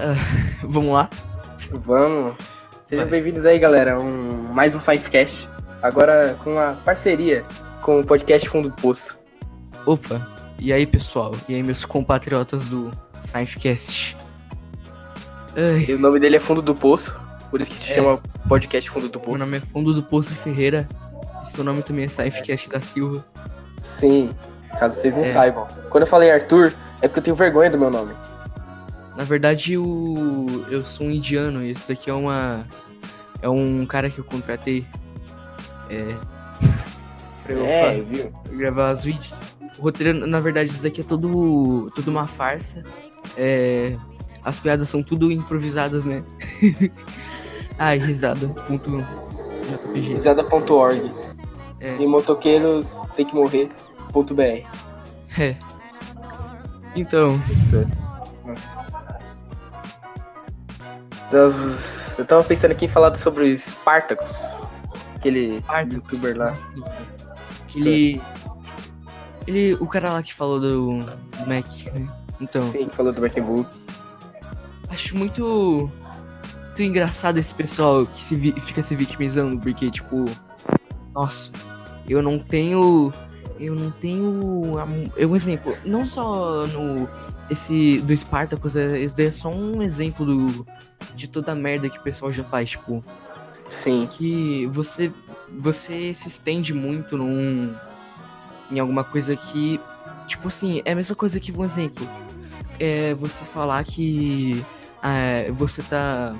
Uh, vamos lá? Vamos. Sejam bem-vindos aí, galera. Um, mais um SciFcast. Agora com a parceria com o podcast Fundo do Poço. Opa, e aí, pessoal? E aí, meus compatriotas do SciFcast? O nome dele é Fundo do Poço, por isso que se é. chama podcast Fundo do Poço. Meu nome é Fundo do Poço Ferreira. Seu nome também é SciFcast da Silva. Sim, caso vocês não é. saibam. Quando eu falei Arthur, é porque eu tenho vergonha do meu nome. Na verdade, eu, eu sou um indiano e esse daqui é uma. É um cara que eu contratei. É. pra eu, é, viu? gravar os vídeos. O roteiro, na verdade, isso daqui é tudo, tudo uma farsa. É, as piadas são tudo improvisadas, né? Ai, risada.jpg. Risada.org. É. E motoqueiros tem que morrer.br. É. Então. Eu tava pensando aqui em falar sobre o Spartacus. Aquele Spartacus. youtuber lá. Aquele. Ele. O cara lá que falou do, do Mac, né? Então. Sim, que falou do MacBook. Acho muito. Muito engraçado esse pessoal que se vi, fica se vitimizando, porque, tipo. Nossa, eu não tenho. Eu não tenho. Eu, um exemplo, não só no esse do Spartacus, é, esse daí é só um exemplo do, de toda a merda que o pessoal já faz, tipo. Sim. Que você, você se estende muito num. em alguma coisa que. Tipo assim, é a mesma coisa que, um exemplo. É você falar que. É, você tá.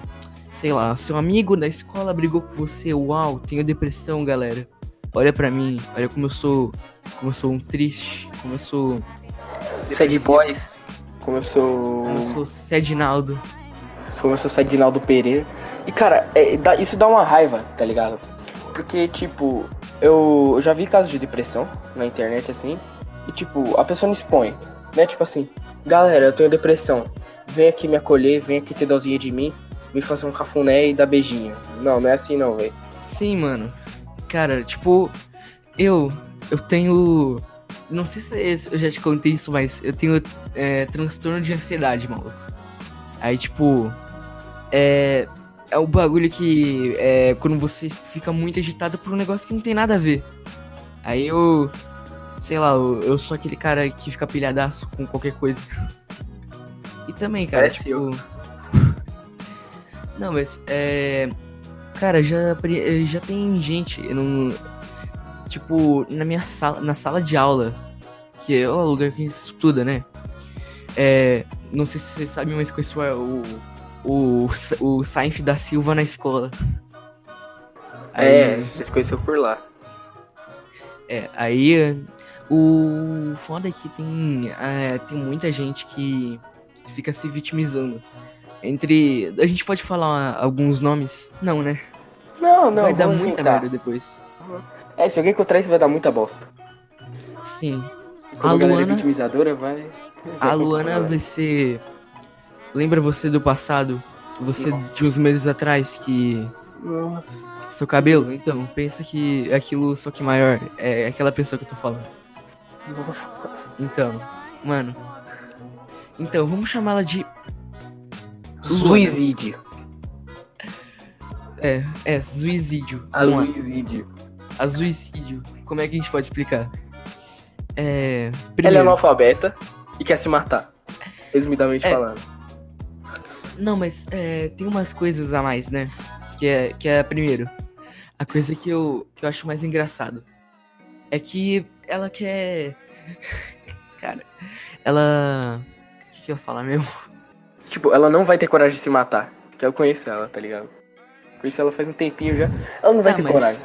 Sei lá, seu amigo da escola brigou com você. Uau, tenho depressão, galera. Olha pra mim, olha como eu sou. Como eu sou um triste. Como eu sou. Sad boys. Como eu sou. Eu sou Sedinaldo. Como eu sou Sedinaldo Pereira. E cara, é, dá, isso dá uma raiva, tá ligado? Porque, tipo, eu, eu já vi casos de depressão na internet assim. E tipo, a pessoa não expõe. Né? Tipo assim, galera, eu tenho depressão. Vem aqui me acolher, vem aqui ter dozinha de mim, vem fazer um cafuné e dar beijinho. Não, não é assim não, velho. Sim, mano. Cara, tipo, eu. Eu tenho não sei se eu já te contei isso, mas eu tenho é, transtorno de ansiedade, maluco. Aí, tipo. É. É o bagulho que. É quando você fica muito agitado por um negócio que não tem nada a ver. Aí eu. Sei lá, eu, eu sou aquele cara que fica pilhadaço com qualquer coisa. E também, cara, Parece tipo. Eu. não, mas. É. Cara, já, já tem gente. Eu não, tipo, na minha sala, na sala de aula, que é o lugar que a gente estuda, né? É, não sei se vocês sabem, mas conheço o, o, o Sainz da Silva na escola. Aí, é, eles conheceu por lá. É, aí o foda é que tem, é, tem muita gente que fica se vitimizando. Entre. A gente pode falar alguns nomes? Não, né? Não, não. Vai dar muita merda depois. Uhum. É, se alguém encontrar isso vai dar muita bosta. Sim. Quando a, a Luana... vitimizadora vai... A Luana vai ser... Lembra você do passado? Você Nossa. de uns meses atrás que... Nossa. Seu cabelo? Então, pensa que aquilo só que maior. É aquela pessoa que eu tô falando. Nossa. Então, mano. Então, vamos chamá-la de... Suicídio. É, é, suicídio. A suicídio. Azuicídio. Como é que a gente pode explicar? É. Primeiro... Ela é analfabeta e quer se matar. Resumidamente é... falando. Não, mas é, tem umas coisas a mais, né? Que é, que é primeiro, a coisa que eu, que eu acho mais engraçado é que ela quer. Cara, ela. O que, que eu ia falar mesmo? Tipo, ela não vai ter coragem de se matar. Que eu conheço ela, tá ligado? Conheço ela faz um tempinho já. Ela não vai ah, ter mas... coragem.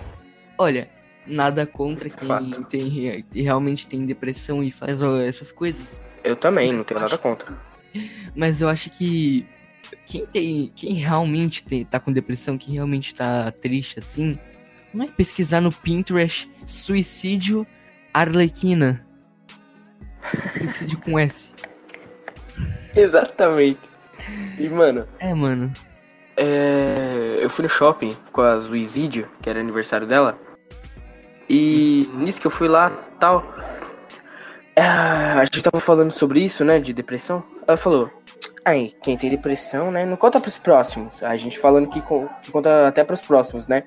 Olha, nada contra quem tem, realmente tem depressão e faz essas coisas. Eu também, não tenho nada contra. Mas eu acho que quem tem, quem realmente tem, tá com depressão, quem realmente tá triste assim, não é pesquisar no Pinterest suicídio arlequina. suicídio com S. Exatamente. E mano. É, mano. É, eu fui no shopping com a Zuizídio, que era aniversário dela. E nisso que eu fui lá tal. É, a gente tava falando sobre isso, né? De depressão. Ela falou: Aí, quem tem depressão, né, não conta pros próximos. A gente falando que, que conta até pros próximos, né?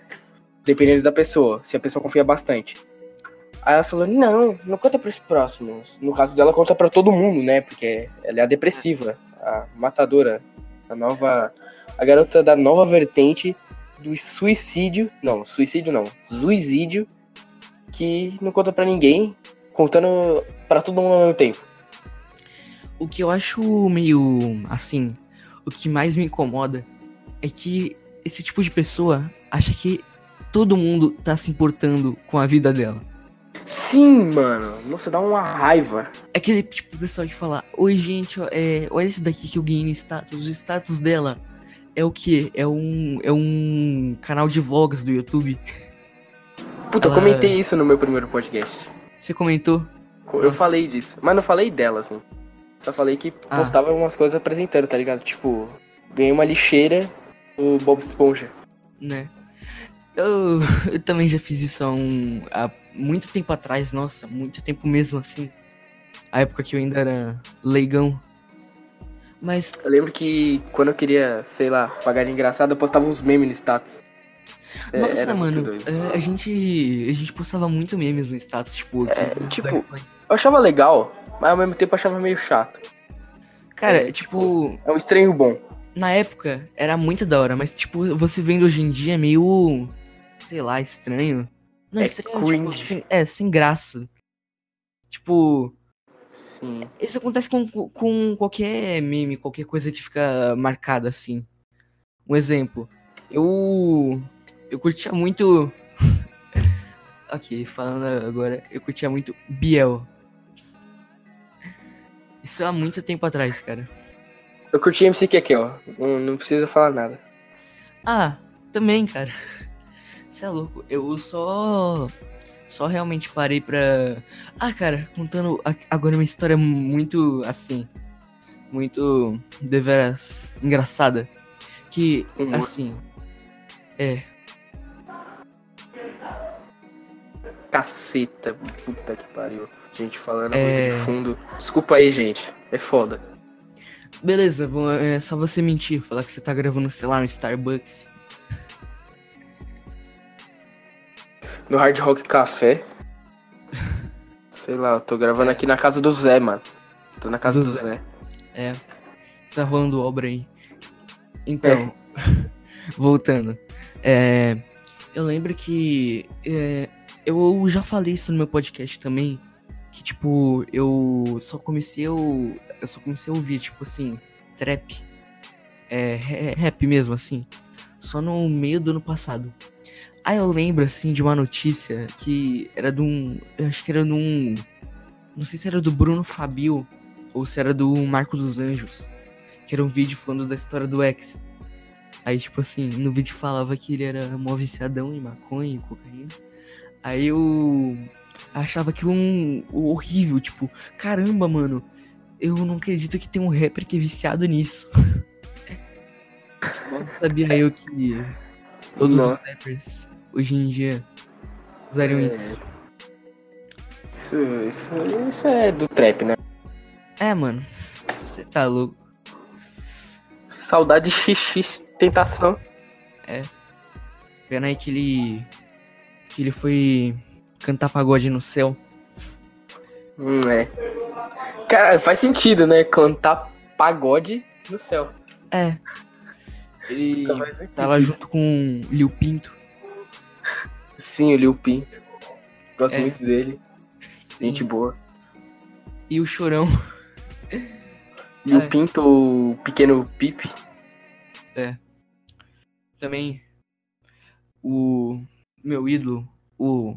Dependendo da pessoa, se a pessoa confia bastante. Aí ela falou, não, não conta pros próximos. No caso dela, conta pra todo mundo, né? Porque ela é a depressiva, a matadora, a nova. A garota da nova vertente do suicídio. Não, suicídio não. Suicídio. Que não conta pra ninguém, contando pra todo mundo ao mesmo tempo. O que eu acho meio assim, o que mais me incomoda é que esse tipo de pessoa acha que todo mundo tá se importando com a vida dela. Sim, mano. Nossa, dá uma raiva. É aquele tipo de pessoa que fala: Oi, gente, é, olha esse daqui que eu ganhei no status. O status dela é o quê? É um, é um canal de vlogs do YouTube. Puta, eu Ela- comentei isso no meu primeiro podcast. Você comentou? Eu falei disso. Mas não falei dela, assim. Só falei que Ah. postava algumas coisas apresentando, tá ligado? Tipo, ganhei uma lixeira o Bob Esponja. né? Eu, eu também já fiz isso há, um, há muito tempo atrás, nossa, muito tempo mesmo assim. A época que eu ainda era leigão. Mas, Eu lembro que quando eu queria, sei lá, pagar de engraçado, eu postava uns memes no status. É, nossa, mano, é, a gente a gente postava muito memes no status, tipo... É, tipo, Eu achava legal, mas ao mesmo tempo eu achava meio chato. Cara, é, tipo, É um estranho bom. na época era muito da hora, mas, tipo, você vendo hoje em dia é meio... Sei lá, estranho. Não, É estranho, cringe. Tipo, sem, é, sem graça. Tipo... Sim. Isso acontece com, com qualquer meme, qualquer coisa que fica marcada assim. Um exemplo. Eu. Eu curtia muito. ok, falando agora. Eu curtia muito Biel. Isso há muito tempo atrás, cara. Eu curti MC Kekel, não, não precisa falar nada. Ah, também, cara. Você é louco. Eu só. Só realmente parei pra. Ah, cara, contando agora uma história muito assim. Muito. deveras engraçada. Que, assim. É. Caceta, puta que pariu. Gente falando É. de fundo. Desculpa aí, gente. É foda. Beleza, vou- é só você mentir, falar que você tá gravando, sei lá, no Starbucks. No Hard Rock Café. Sei lá, eu tô gravando aqui na casa do Zé, mano. Tô na casa Do do, Zé. Zé. É. Tá rolando obra aí. Então, voltando. É, eu lembro que é, eu já falei isso no meu podcast também. Que tipo, eu só comecei a, eu só comecei a ouvir, tipo assim, trap. É, ra- rap mesmo, assim. Só no meio do ano passado. Aí eu lembro, assim, de uma notícia que era de um. Eu acho que era de um. Não sei se era do Bruno Fabio ou se era do Marco dos Anjos. Que era um vídeo falando da história do ex. Aí, tipo assim, no vídeo falava que ele era mó viciadão em maconha e cocaína. Aí eu achava aquilo um, horrível, tipo, caramba, mano, eu não acredito que tem um rapper que é viciado nisso. Mal sabia eu que todos Nossa. os rappers hoje em dia usariam É. isso. Isso, isso, isso é do trap, né? É, mano, você tá louco. Saudade XX tentação. Vendo aí que ele. que ele foi cantar pagode no céu. Hum, é. Cara, faz sentido, né? Cantar pagode no céu. É. Ele tava sentido. junto com Lil Pinto. Sim, o Lil Pinto. Gosto É. muito dele. Gente boa. E o Chorão. Lil É. Pinto, o pequeno Pipe. Também o meu ídolo, o.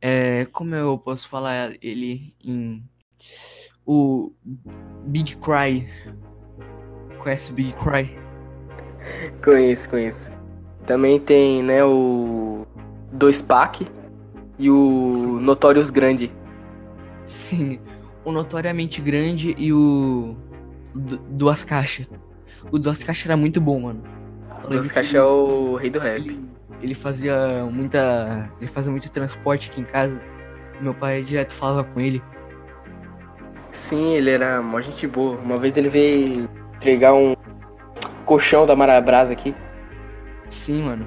É, como eu posso falar ele em. O Big Cry. Conhece o Big Cry? Conheço, conheço. Também tem, né, o Dois Pac e o Notorious Grande. Sim. O Notoriamente Grande e o. Du- Duas Caixas. O Duas Caixas era muito bom, mano. Eu lembro Dois que Caixa é o rei do rap. Ele, ele fazia muita. Ele fazia muito transporte aqui em casa. Meu pai direto falava com ele. Sim, ele era mó gente boa. Uma vez ele veio entregar um colchão da Marabras aqui. Sim, mano.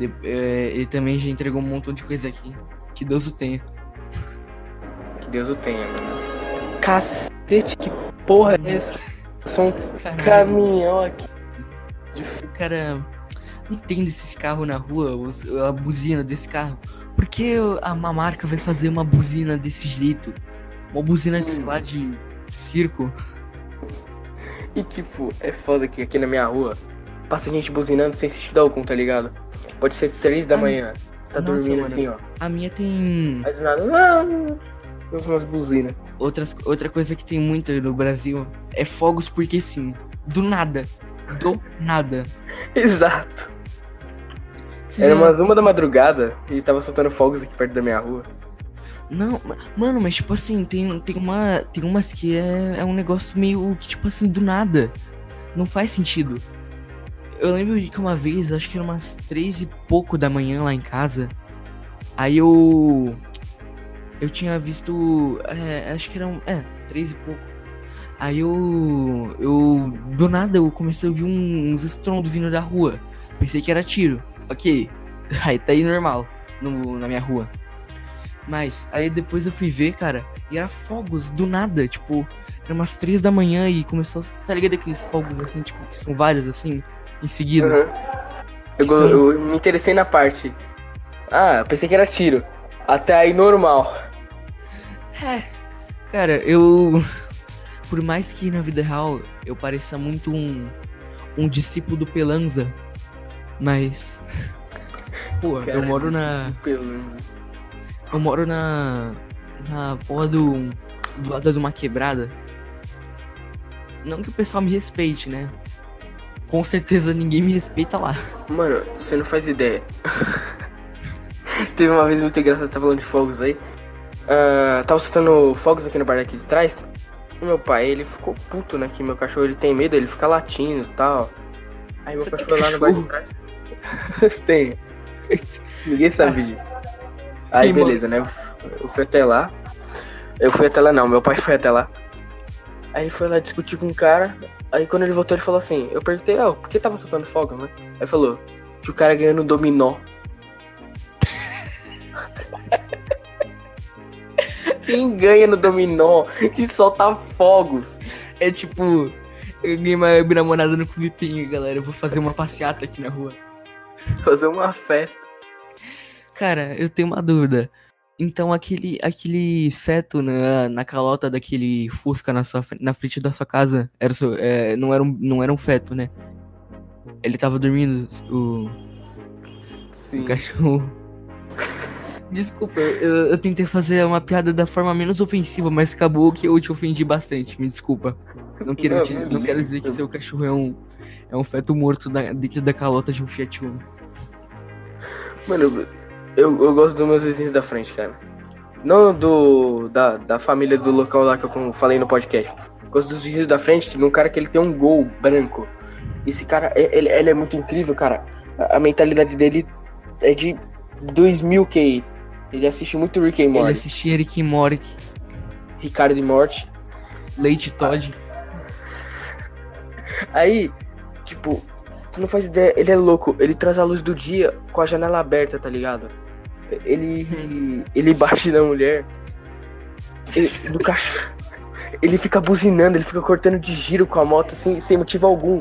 De- é, ele também já entregou um montão de coisa aqui. Que Deus o tenha. Que Deus o tenha, mano. Cacete, que porra é essa? São um Caralho, caminhão aqui. De cara não entende esses carros na rua, a buzina desse carro. Por que a uma marca vai fazer uma buzina desse jeito? Uma buzina de, sei lá, de circo. E tipo, é foda que aqui na minha rua passa gente buzinando sem sentido algum, tá ligado? Pode ser três da Ah, manhã. Tá nossa, dormindo mano. assim, ó. A minha tem do nada. Não, umas buzinas. outras, outra coisa que tem muito no Brasil é fogos porque sim. Do nada. Do nada. Exato. Você Era já- umas uma da madrugada e tava soltando fogos aqui perto da minha rua. Não, ma- mano, mas tipo assim, tem, tem, uma, tem umas que é, é um negócio meio que, tipo assim, do nada. Não faz sentido. Eu lembro de que uma vez, acho que era umas três e pouco da manhã lá em casa. Aí eu. Eu tinha visto. É, acho que eram. É, três e pouco. Aí eu. Eu. Do nada eu comecei a ouvir um- uns estrondos vindo da rua. Pensei que era tiro. Ok. Aí tá aí normal. No, na minha rua. Mas aí depois eu fui ver, cara, e era fogos do nada, tipo, era umas três da manhã e começou, tá ligado aqueles fogos assim, tipo, que são vários assim, em seguida. Uhum. Eu, go- eu me interessei na parte. Ah, pensei que era tiro. Até aí normal. É, cara, eu. Por mais que na vida real eu pareça muito um. um discípulo do Pelanza, mas. Pô, eu Cara, moro esse na. pelanza. Eu moro na. Na porra do. Do lado de uma quebrada. Não que o pessoal me respeite, né? Com certeza ninguém me respeita lá. Mano, você não faz ideia. Teve uma vez muito engraçada, tá falando de fogos aí. Ah, tava soltando fogos aqui no bar aqui de trás. E meu pai, ele ficou puto, né? Que meu cachorro ele tem medo, ele fica latindo e tal. Aí meu Você pai tem foi lá no bar de trás. Tenho. Ninguém sabe disso. Aí beleza, né? Eu- fui até lá. Eu fui até lá não, meu pai foi até lá. Aí ele foi lá discutir com o cara. Aí quando ele voltou, ele falou assim, eu perguntei, ó, por que tava soltando fogo, né? Aí falou, que o cara ganhou no dominó. Quem ganha no dominó que solta fogos? É tipo. Eu ganhei uma minha namorada no Clube Pinho, galera. Eu vou fazer uma passeata aqui na rua. Fazer uma festa. Cara, eu tenho uma dúvida. Então aquele, aquele feto na, na calota daquele Fusca na, sua, na frente da sua casa era seu- é, não, era um, não era um feto, né? Ele tava dormindo, o, Sim. o cachorro. Desculpa, eu, eu tentei fazer uma piada da forma menos ofensiva, mas acabou que eu te ofendi bastante. Me desculpa. Não quero, Não, te- não não quero dizer que seu cachorro é um, é um feto morto da- dentro da calota de um Fiat Uno. Mano, eu, eu gosto dos meus vizinhos da frente, cara. Não do da, da família do local lá que eu falei no podcast. Gosto dos vizinhos da frente, de um cara que ele tem um gol branco. Esse cara, ele, ele é muito incrível, cara. A, a mentalidade dele é de 2000 QI. Ele assiste muito Rick and Ele Morty, assistia Rick e Morty, Ricardo e Morty. Leite Todd. Aí, tipo, tu não faz ideia, ele é louco. Ele traz a luz do dia com a janela aberta, tá ligado? Ele. Ele bate na mulher. Ele, no cachorro. Ele fica buzinando, ele fica cortando de giro com a moto assim, sem motivo algum.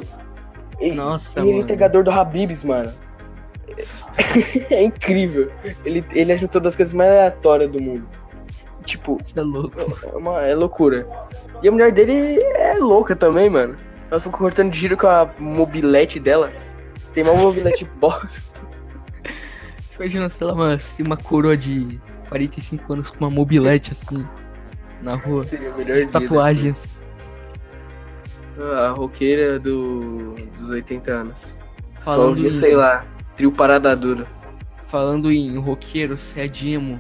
E, Nossa, e ele é entregador do Habibs, mano. É incrível. Ele, ele ajuda todas as coisas mais aleatórias do mundo. Tipo, é louco. é, uma, é loucura. E a mulher dele é louca também, mano. Ela fica cortando giro com a mobilete dela. Tem uma mobilete bosta. Imagina, sei lá, uma, assim, uma coroa de 45 anos com uma mobilete assim na rua. Seria o melhor tatuagens. vida. A roqueira do, dos 80 anos. Só Falando ouvia, em- sei lá, trio parada dura. Falando em roqueiro, se é de emo,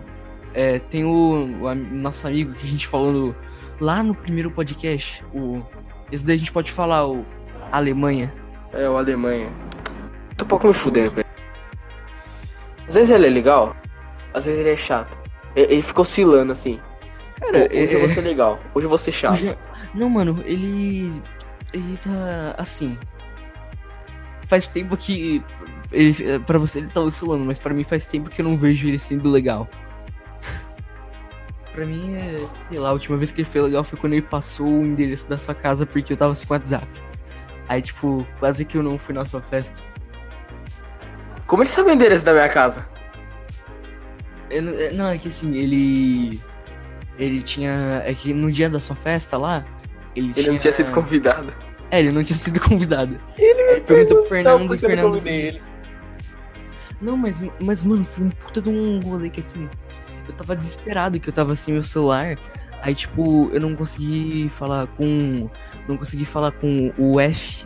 é, tem o, o nosso amigo que a gente falou no- lá no primeiro podcast. O, esse daí a gente pode falar, o Alemanha. É, o Alemanha. Tô um pouco me fudendo, velho. Às vezes ele é legal, às vezes ele é chato. Ele, ele fica oscilando assim. Pô, Cara, hoje eu é- vou ser legal, hoje eu vou ser chato. Hoje- Não, mano, ele. Ele tá assim. Faz tempo que. Ele, pra você ele tá oscilando, mas pra mim faz tempo que eu não vejo ele sendo legal. Pra mim é. Sei lá, a última vez que ele foi legal foi quando ele passou o endereço da sua casa porque eu tava sem WhatsApp. Aí, tipo, quase que eu não fui na sua festa. Como ele sabe o endereço da minha casa? Eu não, é- é que assim, ele. Ele tinha. É que no dia da sua festa lá. Ele, Ele não tinha sido convidado. É, ele não tinha sido convidado. Ele Ele perguntou pro Fernando e Fernando. Não, mas, mas, mano, foi um puta de um rolê que assim. Eu tava desesperado que eu tava sem meu celular. Aí, tipo, eu não consegui falar com. Não consegui falar com o F.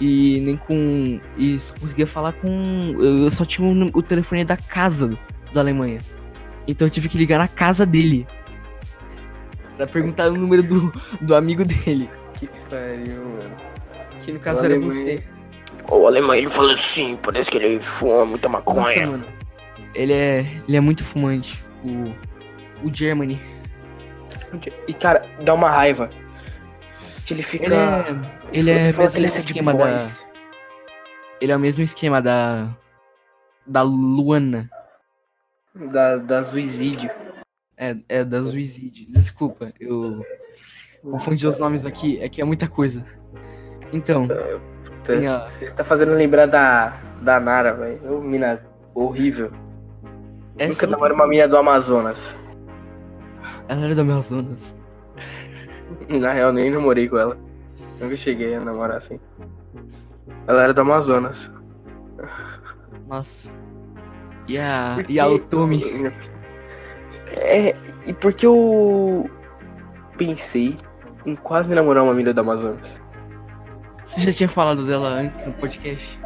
E nem com. E só conseguia falar com. Eu só tinha o, o telefone da casa da Alemanha. Então eu tive que ligar na casa dele. Pra perguntar o número do, do amigo dele. Que pariu, mano. Que no caso O era alemão- você. O alemão ele falou assim, parece que ele fuma muita Nossa, maconha. mano. Ele é, ele é muito fumante. O, o Germany. E cara, dá uma raiva. Que ele fica. Ele é, ele é ele mesmo é sad esquema da. boys. Ele é o mesmo esquema da. Da Luana. Da, da suicídio. É, é da Suicide. Desculpa, eu confundi os nomes aqui. É que é muita coisa. Então, Tem a- Você tá fazendo lembrar da, da Nara, velho. Mina horrível. Essa Nunca outra- namorei uma mina do Amazonas. Ela era do Amazonas. Na real, nem namorei com ela. Nunca cheguei a namorar assim. Ela era do Amazonas. Nossa. E a. E a Otome. É, e porque eu pensei em quase namorar uma mina do Amazonas. Você já tinha falado dela antes no podcast?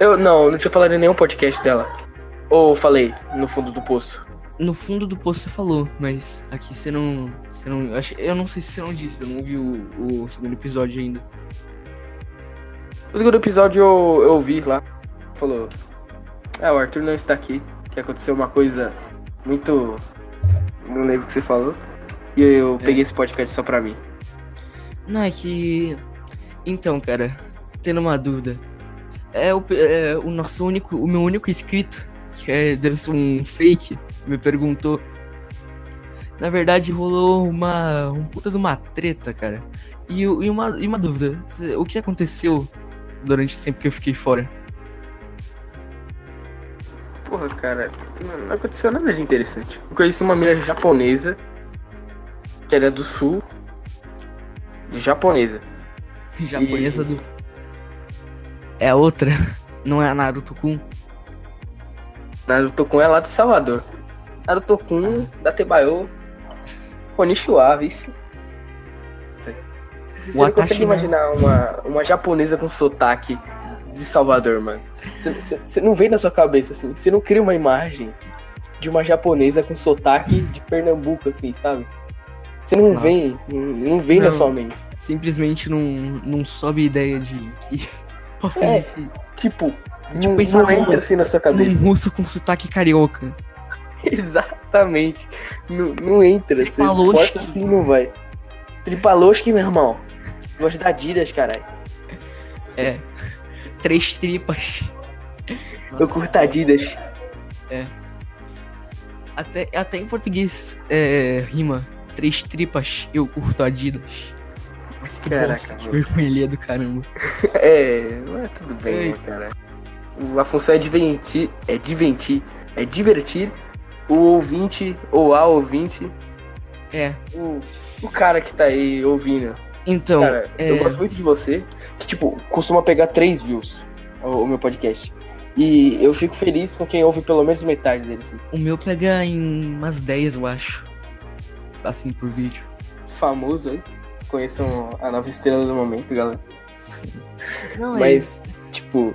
Eu não, não tinha falado em nenhum podcast dela. Ou falei no fundo do poço. No fundo do post você falou, mas aqui você não. Você não eu, acho, eu não sei se você não disse, eu não vi o, o segundo episódio ainda. O segundo episódio eu, eu vi lá. Falou. Ah, o Arthur não está aqui. Que aconteceu uma coisa muito. Não lembro o que você falou. E eu É. peguei esse podcast só pra mim. Não, é que. Então, cara, tendo uma dúvida. É o, é o nosso único. O meu único inscrito, que é, deve ser um fake, me perguntou. Na verdade, rolou uma. Um puta de uma treta, cara. E, e, uma, e uma dúvida. O que aconteceu durante esse tempo que eu fiquei fora? Porra, cara, não, aconteceu nada de interessante. Eu conheci uma mina japonesa. Que era do sul. Japonesa. Japonesa do. É a outra. Não é a Naruto Kun? Naruto Kun é lá de Salvador. Naruto Kun, da Tebayo. Konnichiwa, vice. Você não consegue imaginar uma, uma japonesa com sotaque de Salvador, mano. Você- não vem na sua cabeça, assim. Você não cria uma imagem de uma japonesa com sotaque de Pernambuco, assim, sabe? Você não Nossa. vem, não, não vem na Não. sua mente. Simplesmente não, não sobe ideia de. que É. existir. Tipo, Tipo, não, pensar não entra assim na sua Um cabeça. russo com sotaque carioca. Exatamente. Não, não entra. Você força assim não vai. Tripaloshki, meu irmão. Gosto da Adidas, caralho. É. Três tripas. Eu curto Adidas. Até, até em português é, rima. Três tripas, eu curto Adidas. Nossa, que Caraca, bosta, que vergonha do caramba. É, mas tudo bem, né, cara. A função é divertir, é divertir, é divertir o ouvinte ou a ouvinte, É. o, o cara que tá aí ouvindo. Então, cara, é, eu gosto muito de você, que tipo, costuma pegar três views o, o meu podcast. E eu fico feliz com quem ouve pelo menos metade dele, assim. o meu pega em umas 10, eu acho. Assim, por vídeo. Famoso aí. Conheçam a nova estrela do momento, galera. Não, é Mas, tipo,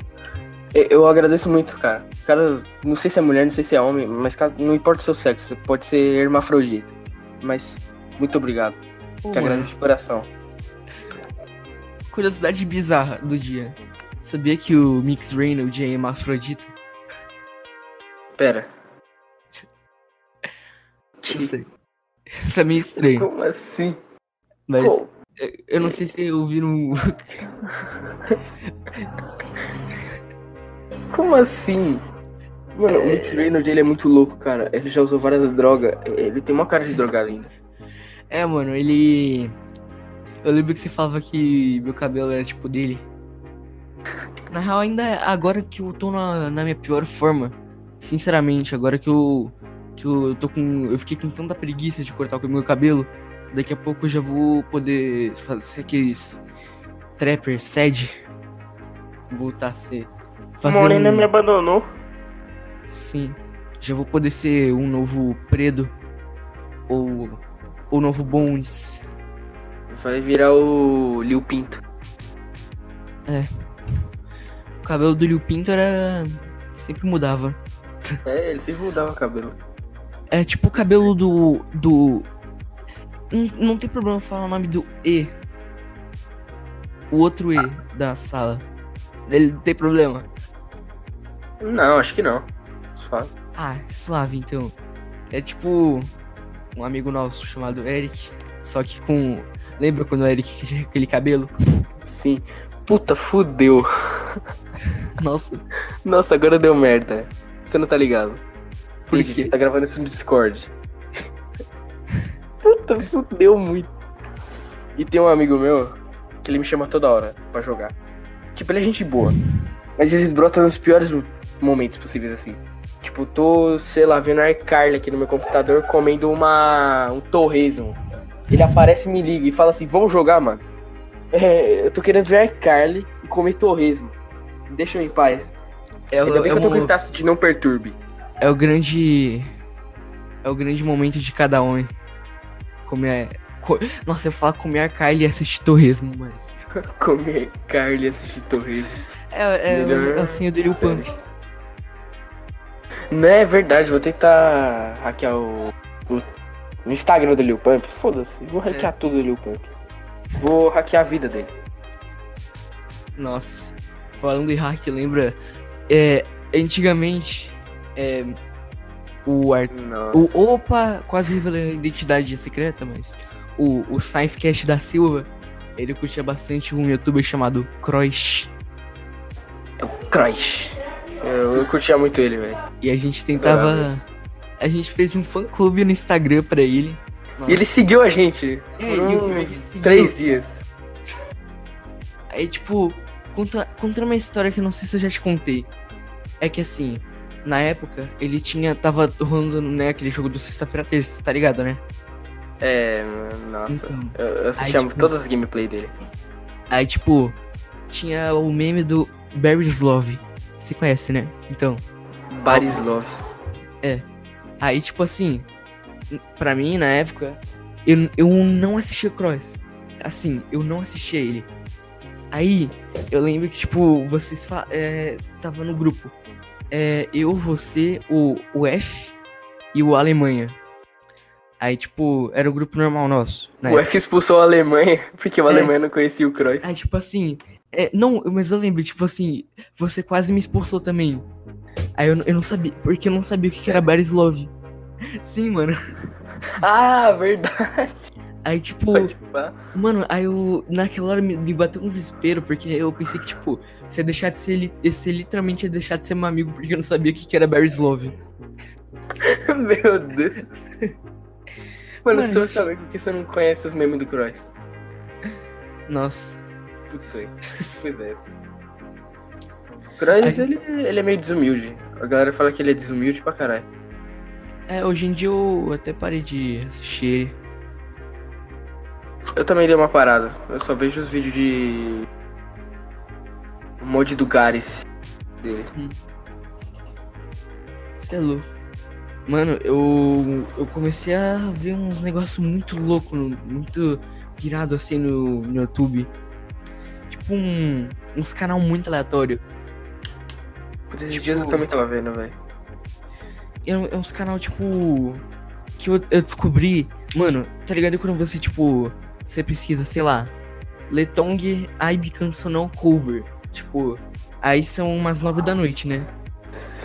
eu, agradeço muito, cara. Cara, não sei se é mulher, não sei se é homem, mas cara, não importa o seu sexo, você pode ser hermafrodita. Mas, muito obrigado. Pô, Te agradeço de coração. Curiosidade bizarra do dia. Sabia que o Mix Reynolds é hermafrodita? Pera. Não sei. Isso é meio estranho. Como assim? Mas Pô, Eu não sei se ouviram. Como assim? Mano, o Mix Reynolds, ele é muito louco, cara. Ele já usou várias drogas. Ele tem uma cara de drogado ainda. É, mano, ele. Eu lembro que você falava que meu cabelo era tipo dele. Na real, ainda é agora que eu tô na, na minha pior forma. Sinceramente, agora que eu. Que eu tô com. Eu fiquei com tanta preguiça de cortar o meu cabelo. Daqui a pouco eu já vou poder fazer aqueles. Trapper, sed. Voltar a ser. Fazer Morena um- me abandonou. Sim. Já vou poder ser um novo Predo. Ou. Ou novo Bones. Vai virar o Liu Pinto. O cabelo do Liu Pinto era. Sempre mudava. É, ele sempre mudava o cabelo. É tipo o cabelo do. do. Não, não tem problema falar o nome do E. O outro E da sala. Ele não tem problema. Não, acho que não. Fala. Ah, suave então. É tipo. Um amigo nosso chamado Eric. Só que com. Lembra quando o Eric tinha aquele cabelo? Sim. Puta, fudeu. Nossa. Nossa, agora deu merda. Você não tá ligado? Por quê? Ele tá gravando isso no Discord. Puta, fudeu muito. E tem um amigo meu que ele me chama toda hora pra jogar. Tipo, ele é gente boa. Mas ele brota nos piores momentos possíveis, assim. Tipo, tô, sei lá, vendo a iCarly aqui no meu computador comendo uma. um torresmo. Ele aparece, me liga e fala assim: Vamos jogar, mano. É, eu tô querendo ver a iCarly e comer torresmo. Deixa eu em paz. É, o- Ainda bem é que eu tô um- com esse status de não perturbe. É o grande. É o grande momento de cada homem. Comer. co- Nossa, eu falar comer Kylie e assistir torresmo, mas. Comer carne e assistir torresmo. É, é, Melhor é assim, eu daria o pump. Não é verdade, vou tentar hackear o, o, o Instagram do Lil Pump. Foda-se, vou hackear tudo do Lil Pump. Vou hackear a vida dele. Nossa. Falando em hack, lembra? É. Antigamente. É. O, ar... Nossa. o Opa quase revelou a identidade secreta, mas. O, o Seinfeld da Silva. Ele curtia bastante um youtuber chamado Croix. É o Crush. Eu, eu curtia muito ele, velho. E a gente tentava. A gente fez um fã clube no Instagram pra ele. E ele seguiu a gente. É, por uns três dias. Aí, tipo, conta, conta uma história que eu não sei se eu já te contei. É que assim, na época, ele tinha. Tava rolando, né, aquele jogo do sexta-feira terça, tá ligado, né? É, nossa. Então. Eu, eu assistia Aí, tipo- todas as gameplay dele. Aí, tipo, tinha o meme do Barry's Love. Você conhece, né? Então. Barislov. Aí, tipo assim, pra mim, na época, eu, eu não assistia Cross. Assim, eu não assistia ele. Aí, eu lembro que, tipo, vocês é, tava no grupo. É, eu, você, o, o F e o Alemanha. Aí, tipo, era o grupo normal nosso. né? O F expulsou a Alemanha, porque o É. Alemanha não conhecia o Kroos. Aí, tipo assim, é, não, mas eu lembro, tipo assim, você quase me expulsou também. Aí eu, não- eu não sabia, porque eu não sabia o que que era Barislov. Sim, mano. Ah, verdade. Aí, tipo, Pode pá. mano, aí eu, naquela hora me, me bateu um desespero, porque eu pensei que, tipo, você ia deixar de ser, você literalmente ia deixar de ser meu amigo, porque eu não sabia o que que era Barislov. Meu Deus. Mano, Mano, sou seu amigo porque você não conhece os memes do Kroos. Nossa. Puta, pois é. Aí- ele, ele é meio desumilde. A galera fala que ele é desumilde pra caralho. É, hoje em dia eu até parei de assistir ele. Eu também dei uma parada. Eu só vejo os vídeos de. O mod do Gares dele. Você é louco. Mano, eu, eu comecei a ver uns negócios muito loucos, muito pirado assim no, no YouTube. Tipo um, uns canal muito aleatório. Putz, esses Tipo- dias eu também tava vendo, velho. É, é uns canal tipo. Que eu, eu descobri. Mano, tá ligado quando você, tipo. Você pesquisa, sei lá. Letong Aibe Cancional Cover. Tipo. Aí são umas nove da noite, né?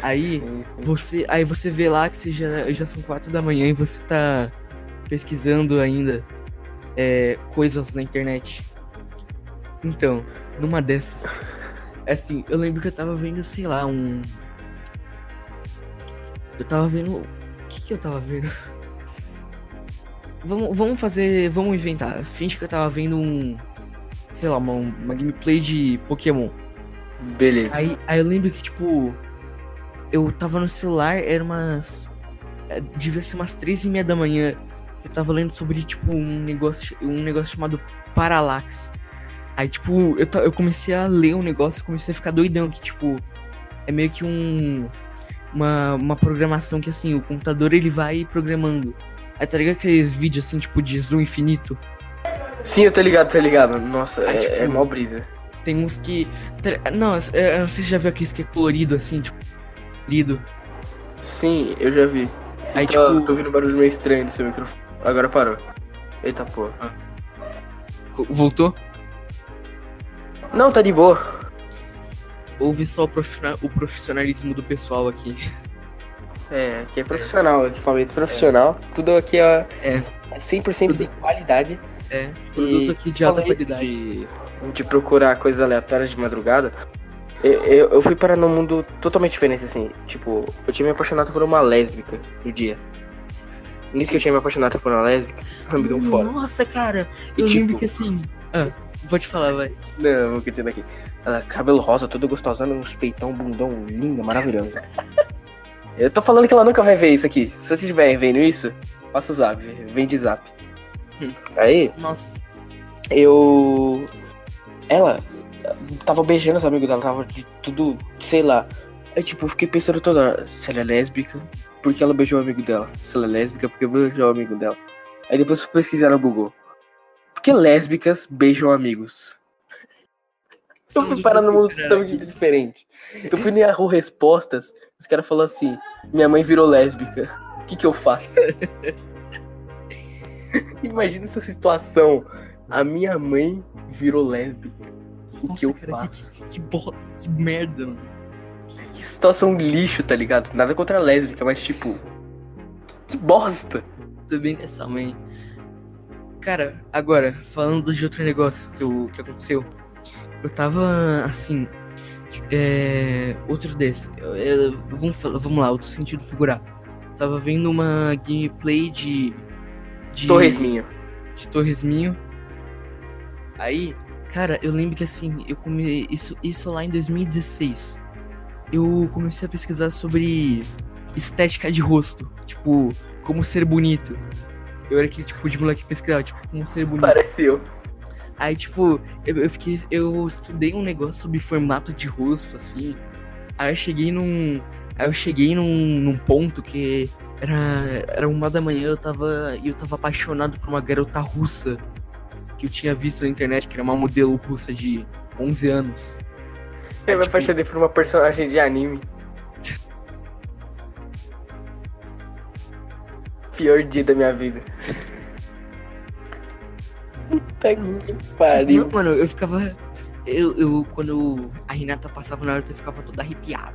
Aí. Sim, sim. Você, aí você vê lá que você já, já são quatro da manhã e você tá pesquisando ainda é, coisas na internet. Então, numa dessas, assim, eu lembro que eu tava vendo, sei lá, um. Eu tava vendo. O que que eu tava vendo? Vamos, vamos fazer. Vamos inventar. Finge que eu tava vendo um. Sei lá, uma, uma gameplay de Pokémon. Beleza. Aí, aí eu lembro que, tipo. Eu tava no celular, era umas. é, Devia ser umas três e meia da manhã. Eu tava lendo sobre, tipo, um negócio, um negócio chamado Parallax. Aí, tipo, eu, eu comecei a ler um negócio e comecei a ficar doidão, que, tipo, é meio que um. Uma, uma programação que, assim, o computador ele vai programando. Aí tá ligado aqueles vídeos, assim, tipo, de zoom infinito? Sim, eu tô ligado, tô ligado. Nossa, Ah, é, tipo- é mó brisa. Tem uns que. tá- Não, eu não sei se você já viu aqueles que é colorido, assim, tipo, colorido. Sim, eu já vi. Aí, tô, tipo- tô ouvindo um barulho meio estranho do seu microfone. Agora parou. Eita porra. Voltou? Não, tá de boa. Ouve só o, profissional- o profissionalismo do pessoal aqui. É, aqui é profissional, equipamento profissional. Tudo aqui é, É. é 100% de qualidade. É, produto aqui de alta qualidade. De, de procurar coisas aleatórias de madrugada. Eu, eu, eu fui parar num mundo totalmente diferente, assim. Tipo, eu tinha me apaixonado por uma lésbica no dia. Nisso que eu tinha me apaixonado por uma lésbica, ela me deu um fora. Nossa, cara, E, eu tipo- lembro que assim. Ah, pode falar, vai. Não, vou continuar aqui. Ela, cabelo rosa, todo gostosão, uns peitão, bundão, linda, maravilhosa. eu tô falando que ela nunca vai ver isso aqui. Se você estiver vendo isso, passa o zap, vem de zap. Hum. Aí, Nossa. eu. Ela tava beijando os amigos dela, tava de tudo, sei lá. Aí, tipo, eu fiquei pensando toda hora, se ela é lésbica, porque ela beijou o amigo dela. Se ela é lésbica, porque beijou o amigo dela. Aí depois eu fui pesquisar no Google. Por que lésbicas beijam amigos? Eu fui parar num mundo totalmente diferente. Eu fui no Yahoo Respostas, os caras falaram assim: minha mãe virou lésbica. O que que eu faço? Imagina essa situação. A minha mãe virou lésbica. O Nossa, que eu cara, faço? Que, que, bo... que merda, mano. Que situação lixo, tá ligado? Nada contra a lésbica, mas tipo. Que bosta! Também dessa mãe. Cara, agora, falando de outro negócio que, eu, que aconteceu. Eu tava assim. É. Outro desse. Eu- eu- vamos, vamos lá, outro sentido figurado. Tava vendo uma gameplay de. de Torresminho. de Torresminho. Aí, cara, eu lembro que assim, eu come isso, isso lá em 2016. Eu comecei a pesquisar sobre estética de rosto, tipo, como ser bonito. Eu era aquele tipo de moleque que pesquisava, tipo, como ser bonito. Pareceu. Aí, tipo, eu, eu fiquei. Eu estudei um negócio sobre formato de rosto, assim. Aí eu cheguei num. Aí eu cheguei num, num ponto que era, era uma da manhã, eu tava. E eu tava apaixonado por uma garota russa que eu tinha visto na internet, que era uma modelo russa de 11 anos. Eu me tipo- apaixonei por uma personagem de anime. Pior dia da minha vida. Puta que pariu. Não, mano, eu ficava. Eu, eu, quando a Renata passava na hora, eu ficava toda arrepiada.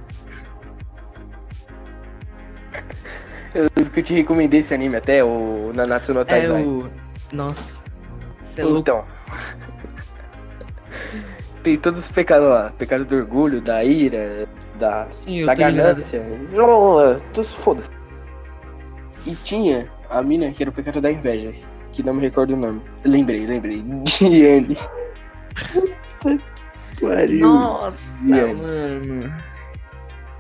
Eu lembro que eu te recomendei esse anime até, o Nanatsu no É Taizai. o. Nossa. É. Então. Tem todos os pecados lá. Pecado do orgulho, da ira, da, Sim, da tô ligado. ganância. Tudo foda-se. E tinha a mina que era o pecado da inveja. Que não me recordo o nome. Lembrei, lembrei. Diane. Puta que pariu. Nossa, Diane. mano.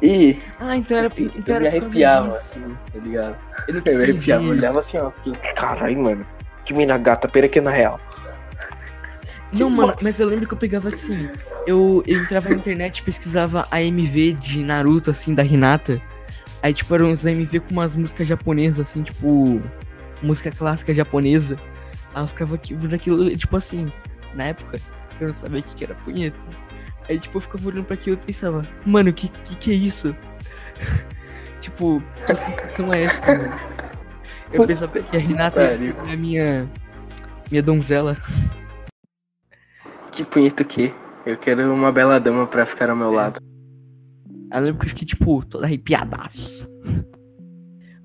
E Ah, então era. eu, Então eu me arrepiava, disso. tá ligado? Eu, Eu me arrepiava. Eu olhava assim, ó. Fiquei, caralho, mano. Que mina gata, pera que na real. Não, mano, Nossa. mas eu lembro que eu pegava assim. Eu, eu entrava na internet e pesquisava AMV de Naruto, assim, da Hinata. Aí, tipo, eram uns AMV com umas músicas japonesas, assim, tipo. Música clássica japonesa. Aí eu ficava aqui, vendo aquilo, tipo assim. Na época, eu não sabia o que, que era punheta. Aí, tipo, eu ficava olhando pra aquilo e pensava, mano, que que, que é isso? tipo, que sensação é essa, mano? Eu pensava que a ia ser a minha. Minha donzela. Que punheta o quê? Eu quero uma bela dama pra ficar ao meu lado. Eu lembro que eu fiquei, tipo, todo arrepiadaço.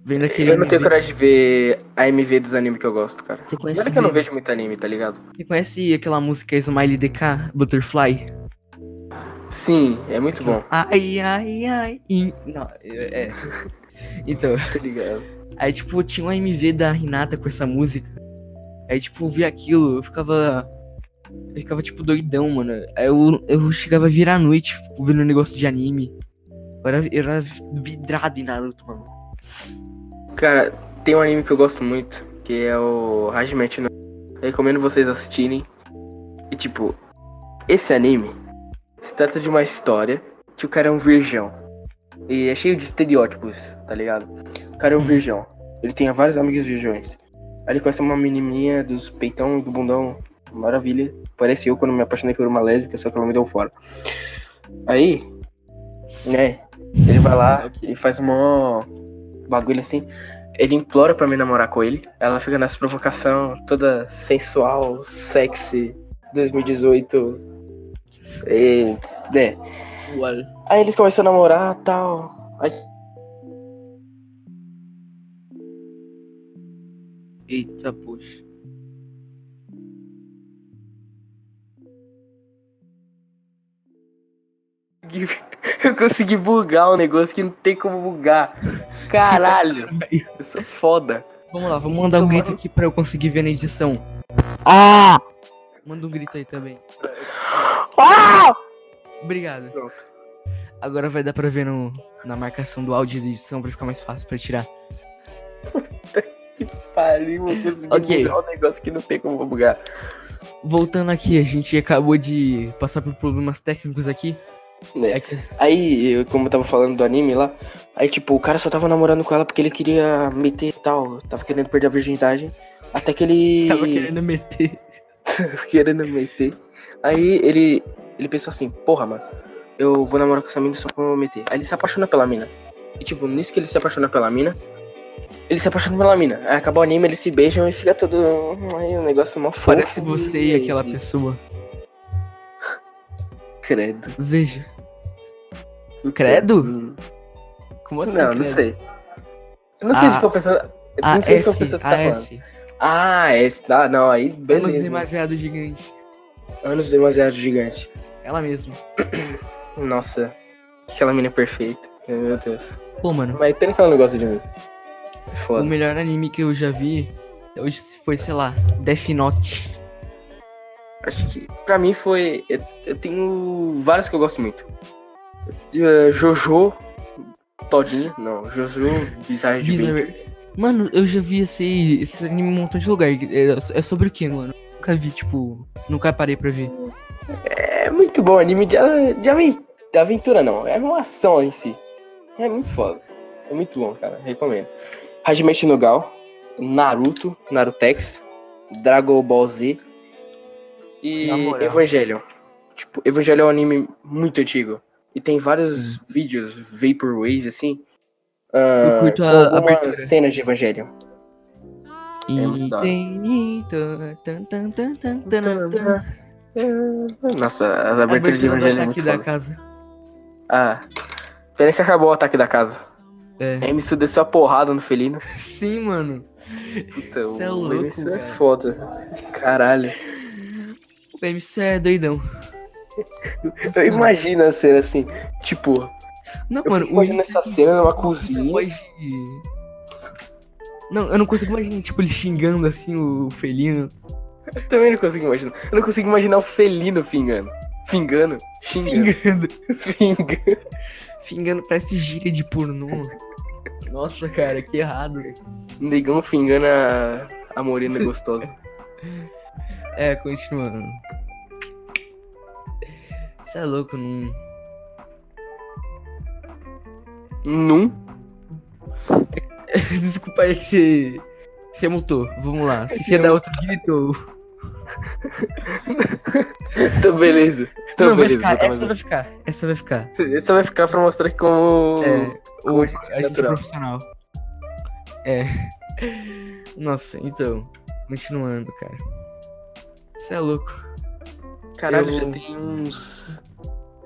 Vendo aquele. Eu não tenho MV. coragem de ver a MV dos animes que eu gosto, cara. Você conhece, Olha que eu não vejo muito anime, tá ligado? Você conhece aquela música Smiley DK, Butterfly? Sim, é muito bom, Ai, ai, ai. e- Não, é. é. Então, tá ligado? aí tipo, tinha uma MV da Renata com essa música. Aí, tipo, eu vi aquilo, eu ficava. Eu ficava, tipo, doidão, mano. Aí eu, eu chegava a virar a noite tipo, vendo um negócio de anime. Eu era, eu era vidrado em Naruto, mano. Cara, tem um anime que eu gosto muito, que é o Hajime no... Eu recomendo vocês assistirem. E tipo, esse anime se trata de uma história que o cara é um virgão. E é cheio de estereótipos, tá ligado? O cara é um Uhum. virgão. Ele tem vários amigos virgões. Aí ele conhece uma menininha dos peitão e do bundão. Maravilha. Parece eu quando me apaixonei por uma lésbica, só que ela me deu fora. Aí, né? Ele vai lá e faz uma bagulho assim. Ele implora pra me namorar com ele. Ela fica nessa provocação toda sensual, sexy, 2018. E, né? Aí eles começam a namorar tal. Aí, Eita, poxa. eu consegui bugar um negócio que não tem como bugar. Caralho, eu sou foda. Vamos lá, vamos mandar um grito aqui pra eu conseguir ver na edição. Ah! Manda um grito aí também. Ah! Obrigado. Pronto. Agora vai dar pra ver no, na marcação do áudio de edição pra ficar mais fácil pra tirar. Que pariu, eu consegui Ok. bugar um negócio que não tem como bugar. Voltando aqui, a gente acabou de passar por problemas técnicos aqui. Né? É Aí, como eu tava falando do anime lá, aí tipo, o cara só tava namorando com ela porque ele queria meter e tal, tava querendo perder a virgindade, até que ele tava querendo meter. querendo meter. Aí ele ele pensou assim, porra, mano, eu vou namorar com essa mina só pra eu meter. Aí ele se apaixona pela mina. E tipo, nisso que ele se apaixona pela mina, ele se apaixona pela mina. Aí acabou o anime, eles se beijam e fica todo aí um negócio mó fofo. Parece você e aquela pessoa. Credo. Veja. Credo? Hum. Como assim? Não, não credo? sei. Eu não sei Ah. de qual pessoa. Eu A não sei de qual pessoa você tá falando. S. Ah, esse. Ah, não, aí Anos beleza. demasiado gigante. Anos demasiado gigante. Ela mesmo. Nossa, aquela mina é perfeita. Meu Deus. Pô, mano, Mas pena que ela não gosta de mim. o Foda. melhor anime que eu já vi hoje foi, sei lá, Death Note. Acho que pra mim foi. Eu, eu tenho vários que eu gosto muito. Eh, Jojo. Todinho. Não, Jojo Bizarre de Bizarre- Mano, eu já vi esse, esse anime em um montão de lugar. É, é sobre o que, mano? Nunca vi, tipo, nunca parei pra ver. É muito bom, anime de, de aven- de aventura não. É uma ação em si. É muito foda. É muito bom, cara. Recomendo. Hajime no Gal, Naruto, Narutex, Dragon Ball Z e. Evangelion. Tipo, Evangelion é um anime muito antigo. E tem vários vídeos, Vaporwave, assim. ah, Eu curto com a abertura. cenas de Evangelion. E É tem-. Nossa, as A aberturas de Evangelion é muito da foda. casa. Ah, pena que acabou o ataque da casa. É. A Emissu desceu a porrada no felino. Sim, mano. Puta, Cê é o louco, Emissu é foda. Caralho. O MC é doidão. Eu imagino a cena assim, tipo, Não, eu mano, MC essa cena numa cozinha. pode- Não, eu não consigo imaginar, tipo, ele xingando assim o felino. Eu também não consigo imaginar. Eu não consigo imaginar o felino fingando. Fingando? Xingando. Fingando. Fingando. Fingando, parece gíria de pornô. Nossa, cara, que errado. Negão fingando a, a morena gostosa. É, continuando. Você é louco, não. Num. Desculpa aí que você. Você mutou. Vamos lá. Você quer dar outro grito? Então, beleza. Então, não, vai beleza. ficar. vou tomar Essa vai ficar. Essa vai ficar. Essa vai ficar pra mostrar como. É, como a gente é a gente é profissional. É. Nossa, então. Continuando, cara. Você é louco. Caralho, eu- já tem uns.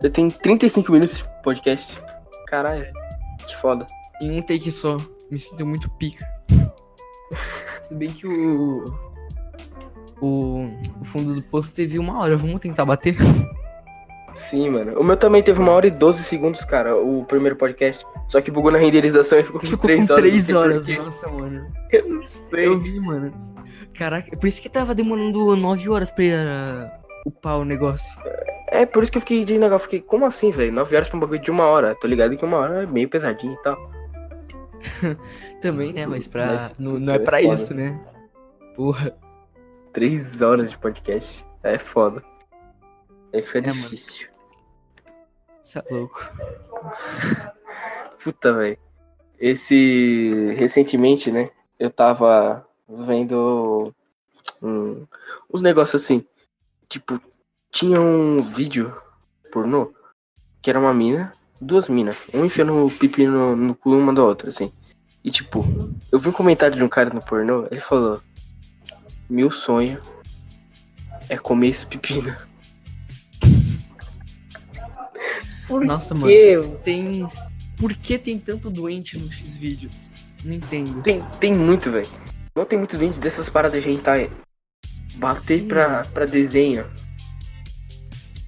Já tem 35 minutos de podcast. Caralho. Que foda. Em um take só. Me sinto muito pica. Se bem que o. O, o fundo do poço teve uma hora, vamos tentar bater? Sim, mano. O meu também teve uma hora e 12 segundos, cara, o primeiro podcast. Só que bugou na renderização e ficou com Ficou 3 com horas. 3 não sei horas, por quê. nossa, mano. Eu não sei. Eu vi, mano. Caraca, por isso que tava demorando 9 horas pra uh, upar o negócio. É, por isso que eu fiquei de negócio. Fiquei, como assim, velho? 9 horas pra um bagulho de uma hora. Tô ligado que uma hora é meio pesadinho e tal. Também, né? Mas pra. Mas, não, não é é pra foda. isso, né? Porra. 3 horas de podcast. É foda. Aí fica É, difícil. Isso é louco. Puta, velho. Esse. Recentemente, né? Eu tava vendo. Um, uns negócios assim. Tipo, tinha um vídeo pornô que era uma mina, duas minas. Um enfiando o pipi no, no cu uma da outra, assim. E tipo, eu vi um comentário de um cara no pornô, ele falou: Meu sonho é comer esse pepino. Por Nossa, mano. quê? Tem. Por que tem tanto doente no X-Vídeos? Não entendo. Tem, tem muito, velho. Não tem muito dentro dessas paradas de hentai. Bater Sim, pra, pra desenho.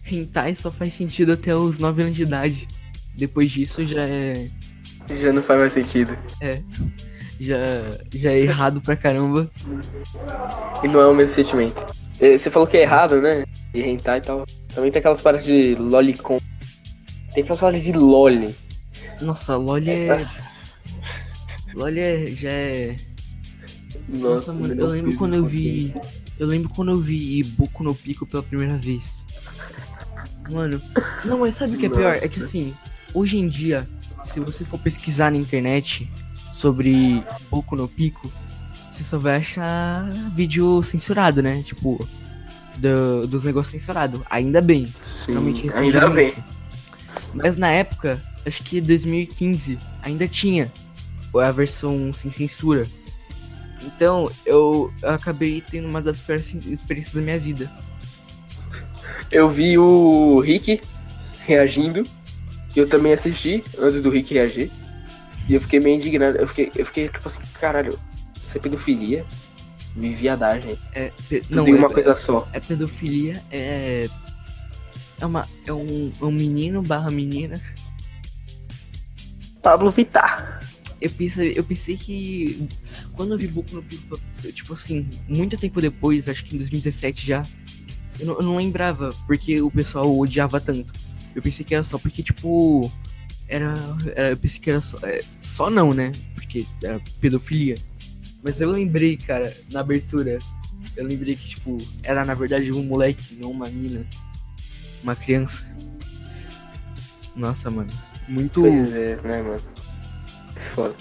Hentai só faz sentido até os 9 anos de idade. Depois disso já é. Já não faz mais sentido. Já, já é errado pra caramba. E não é o mesmo sentimento. Eh, Você falou que é errado, né? E hentai e tal. Também tem aquelas paradas de lolicon. Tem aquelas paradas de loli. Nossa, LOL é. Nossa, LOL é. Já é. Nossa, mano, meu eu lembro quando eu vi-. Eu lembro quando eu vi Boku no Pico pela primeira vez. Mano, não, mas sabe o que é pior? É que Nossa. assim, hoje em dia, se você for pesquisar na internet sobre Boku no Pico, você só vai achar vídeo censurado, né? Tipo, do- dos negócios censurados. Ainda bem. Sim, ainda bem. Mas na época, acho que 2015, ainda tinha a versão sem censura. Então, eu acabei tendo uma das piores experiências da minha vida. Eu vi o Rick reagindo. Eu também assisti antes do Rick reagir. E eu fiquei meio indignado. Eu fiquei, eu fiquei tipo assim, caralho, isso é pedofilia? Me viadagem. É, pe- Tudo não, em é, uma coisa só. é pedofilia, é. É, uma, é um, é um menino barra menina. Pablo Vittar. Eu pensei, eu pensei que quando eu vi Boku no Pico, tipo assim, muito tempo depois, acho que em 2017 já, eu não, eu não lembrava porque o pessoal odiava tanto. Eu pensei que era só porque, tipo, era. era- eu pensei que era só. é, só não, né? Porque era pedofilia. Mas eu lembrei, cara, na abertura, eu lembrei que, tipo, era na verdade um moleque, não uma mina. Uma criança. Nossa, mano. Muito. Pois é, né, mano? Foda.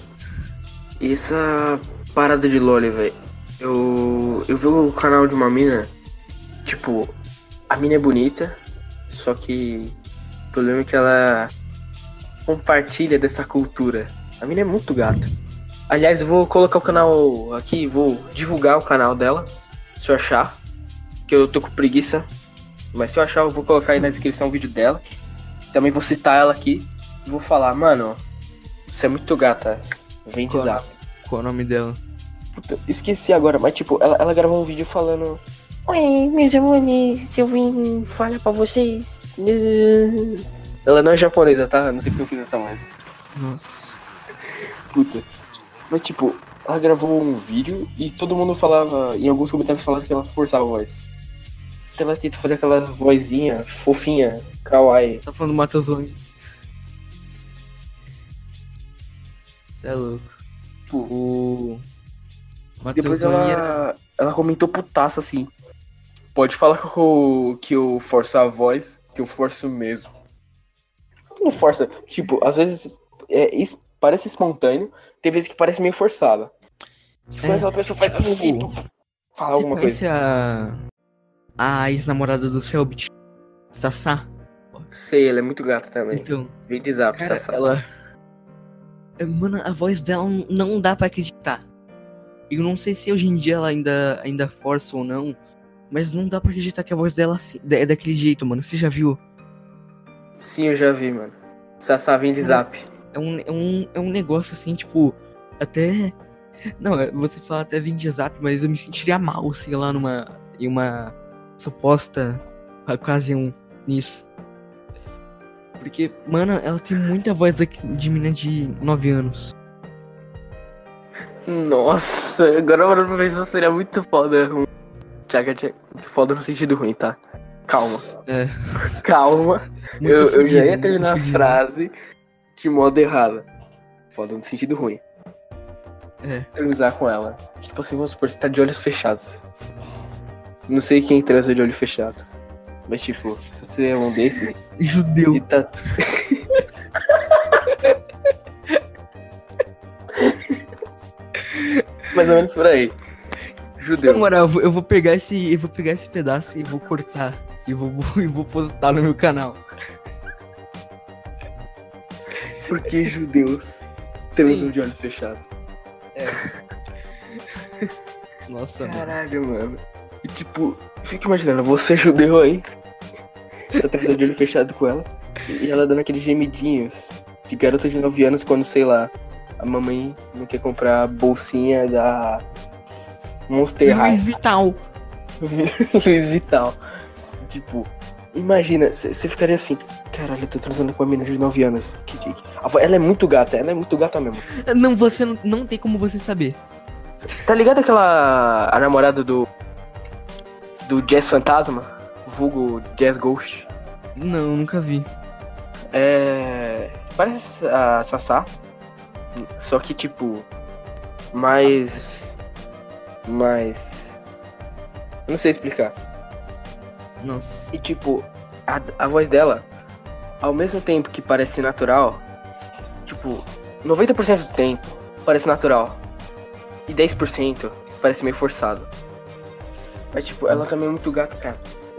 E essa parada de LOL, velho. Eu. Eu vi o canal de uma mina. Tipo, a mina é bonita. Só que. O problema é que ela compartilha dessa cultura. A mina é muito gata. Aliás, eu vou colocar o canal aqui, vou divulgar o canal dela. Se eu achar. Que eu tô com preguiça. Mas se eu achar, eu vou colocar aí na descrição o vídeo dela. Também vou citar ela aqui. E vou falar, mano, você é muito gata. Vem de Qual? zap. Qual é o nome dela? Puta, esqueci agora, mas tipo, ela, ela gravou um vídeo falando. Oi, meus amores, eu vim falar pra vocês. Ela não é japonesa, tá? Não sei porque eu fiz essa mais. Nossa. Puta. Mas tipo, ela gravou um vídeo e todo mundo falava, em alguns comentários falaram que ela forçava a voz. Que ela tenta fazer aquela vozinha fofinha, kawaii. Tá falando do Matazone. Você é louco. Tipo, O. Depois Matazone era. ela, ela comentou putaça assim. Pode falar que eu, que eu forço a voz, que eu forço mesmo. Não força. Tipo, às vezes é, parece espontâneo, tem vezes que parece meio forçada. Tipo, É, aquela pessoa faz assim, tipo, fala alguma coisa. a. A ex-namorada do Selbit? Sassá? Sei, ela é muito gata também. Então, Vem de zap, cara, Sassá. ela. É, Mano, a voz dela não dá pra acreditar. Eu não sei se hoje em dia ela ainda, ainda força ou não, mas não dá pra acreditar que a voz dela assim- é daquele jeito, mano. Você já viu? Sim, eu já vi, mano. Sassá vem de zap. É um, é um, é um negócio assim, tipo. Até. Não, você fala até vim de zap, mas eu me sentiria mal, sei lá, numa. Em uma suposta ocasião nisso. Porque, mano, ela tem muita voz de menina de 9 anos. Nossa, agora pra pensar seria muito foda. Jacket foda no sentido ruim, tá? Calma. É. Calma. Muito Eu, eu fudido, já ia terminar a frase de modo errado. Foda no sentido ruim. É. Transar com ela. Tipo assim, vamos supor, você tá de olhos fechados. Não sei quem transa de olho fechado. Mas tipo, se você é um desses Judeu. e tá. Mais ou menos por aí. Na Judeu. moral, eu vou, pegar esse. Eu vou pegar esse pedaço e vou cortar. E vou, e vou postar no meu canal. Porque judeus transam de olhos fechados. Nossa, mano. Caralho, mano. E tipo, fica imaginando, você judeu aí, tá transando de olho fechado com ela, e ela dando aqueles gemidinhos de garota de 9 anos quando, sei lá, a mamãe não quer comprar a bolsinha da Monster Luiz High, Vital. Luiz Vital. Tipo, imagina, você ficaria assim, caralho, eu tô transando com uma menina de 9 anos. Que, que, ela é muito gata, ela é muito gata mesmo. Não, você não, não tem como você saber. Tá ligado aquela. a namorada do. Do Jazz Fantasma? Vulgo Jazz Ghost? Não, nunca vi. É. Parece a Sassá. Só que tipo. Mais. Mais. Não sei explicar. Nossa. E tipo, a, a voz dela, ao mesmo tempo que parece natural, tipo, 90% do tempo parece natural. E 10% parece meio forçado. Mas tipo, ela também é muito gata, cara.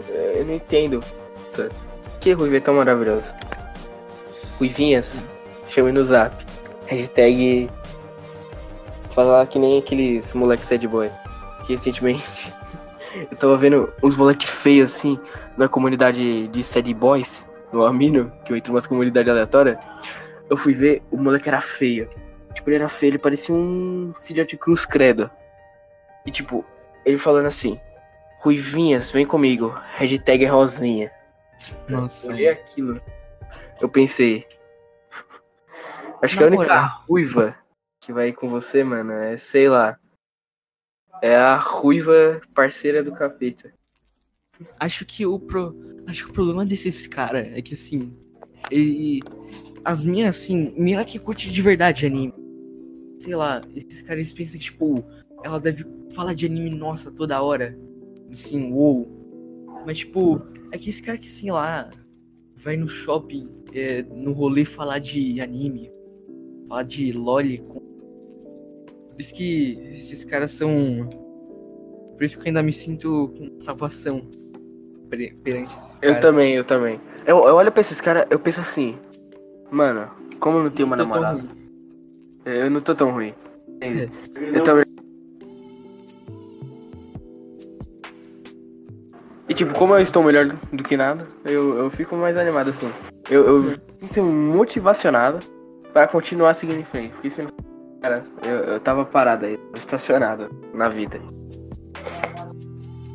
É, Eu não entendo. Que Ruiva é tão maravilhoso. Ruivinhas, chame no zap. Hashtag. Falar que nem aqueles moleques sad boy. Que recentemente eu tava vendo uns moleque feios assim na comunidade de sad boys, no Amino, que eu entro umas comunidades aleatórias. Eu fui ver, o moleque era feio. Tipo, ele era feio, ele parecia um filhote cruz credo. E tipo, ele falando assim: Ruivinhas, vem comigo. Hashtag Rosinha. Nossa. Eu olhei aquilo. Eu pensei. Acho que Na a única moral. ruiva que vai com você, mano, é, sei lá. É a ruiva parceira do capeta. Acho que o pro... acho que o problema desses caras é que assim, ele... as minhas assim, mina que curte de verdade anime. Sei lá, esses caras pensam que tipo, ela deve falar de anime nossa toda hora. Assim, uou. Mas tipo, é que esse cara que sei lá, vai no shopping, é, no rolê falar de anime, falar de loli com por isso que esses caras são. Por isso que eu ainda me sinto com salvação per- perante esses Eu caras. também, eu também. Eu, eu olho pra esses caras, eu penso assim, mano, como eu não tenho uma namorada? ruim. Eu não tô tão ruim. É. Eu também. E tipo, como eu estou melhor do que nada, eu, eu fico mais animado assim. Eu, eu fico motivacionado pra continuar seguindo em frente. Porque senão, cara, eu, eu tava parado aí, estacionado na vida.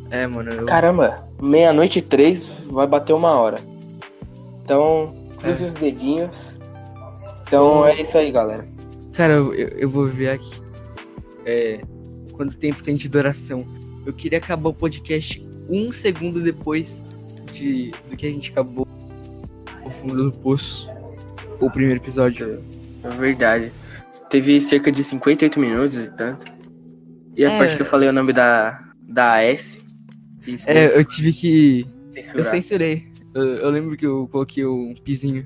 É, mano, eu. Caramba, meia-noite e três vai bater uma hora. Então, cruze os dedinhos. Então é isso aí, galera. Cara, eu, eu eu vou ver aqui. É. Quanto tempo tem de duração? Eu queria acabar o podcast um segundo depois de, do que a gente acabou o fundo do poço. O primeiro episódio. É verdade. Teve cerca de 58 minutos e tanto. E a É. parte que eu falei o nome da, da AS. É, eu tive que. Eu censurar. censurei. Eu, eu lembro que eu coloquei um pizinho.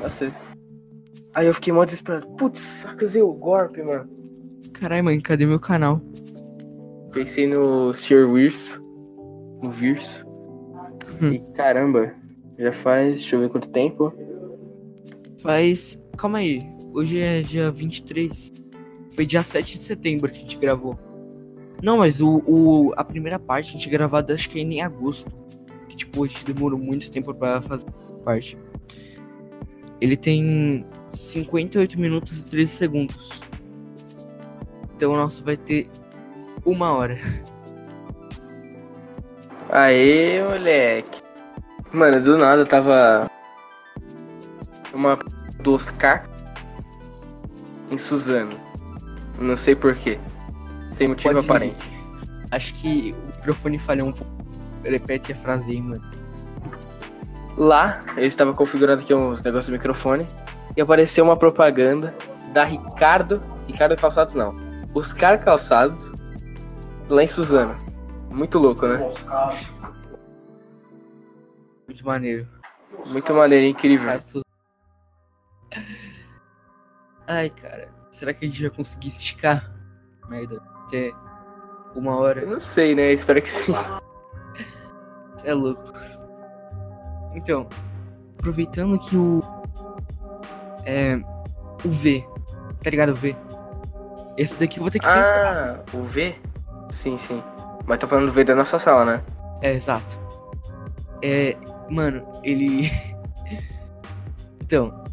Nossa. Aí eu fiquei mó desesperado. Putz, acusei o golpe, mano. Caralho, mãe, cadê meu canal? Pensei no Sr. Wirso. O Virso. Hum. E caramba, já faz. Deixa eu ver quanto tempo. Faz. Calma aí. Hoje é dia 23. Foi dia 7 de setembro que a gente gravou. Não, mas o, o a primeira parte a gente gravada acho que ainda em agosto. Que tipo, a gente demorou muito tempo pra fazer a parte. Ele tem 58 minutos e 13 segundos. Então o nosso vai ter uma hora. Aê, moleque. Mano, do nada eu tava. Uma do Oscar em Suzano. Não sei porquê. Sem motivo Pode- aparente. Acho que o microfone falhou um pouco. Repete a frase aí, mano. Lá, eu estava configurando aqui uns negócios do microfone e apareceu uma propaganda da Ricardo. Ricardo Calçados não. Oscar Calçados, lá em Suzano. Muito louco, né? Muito maneiro. Muito maneiro, incrível. Ai, cara. Será que a gente vai conseguir esticar? Merda. Até uma Eu hora. não sei, né? Espero que sim. Cê é louco. Então, aproveitando que o. É. O V. Tá ligado? O V. Esse daqui eu vou ter que ser. Ah, o V? Sim, sim. Mas tô falando do V da nossa sala, né? É, exato. É. Mano, ele. então.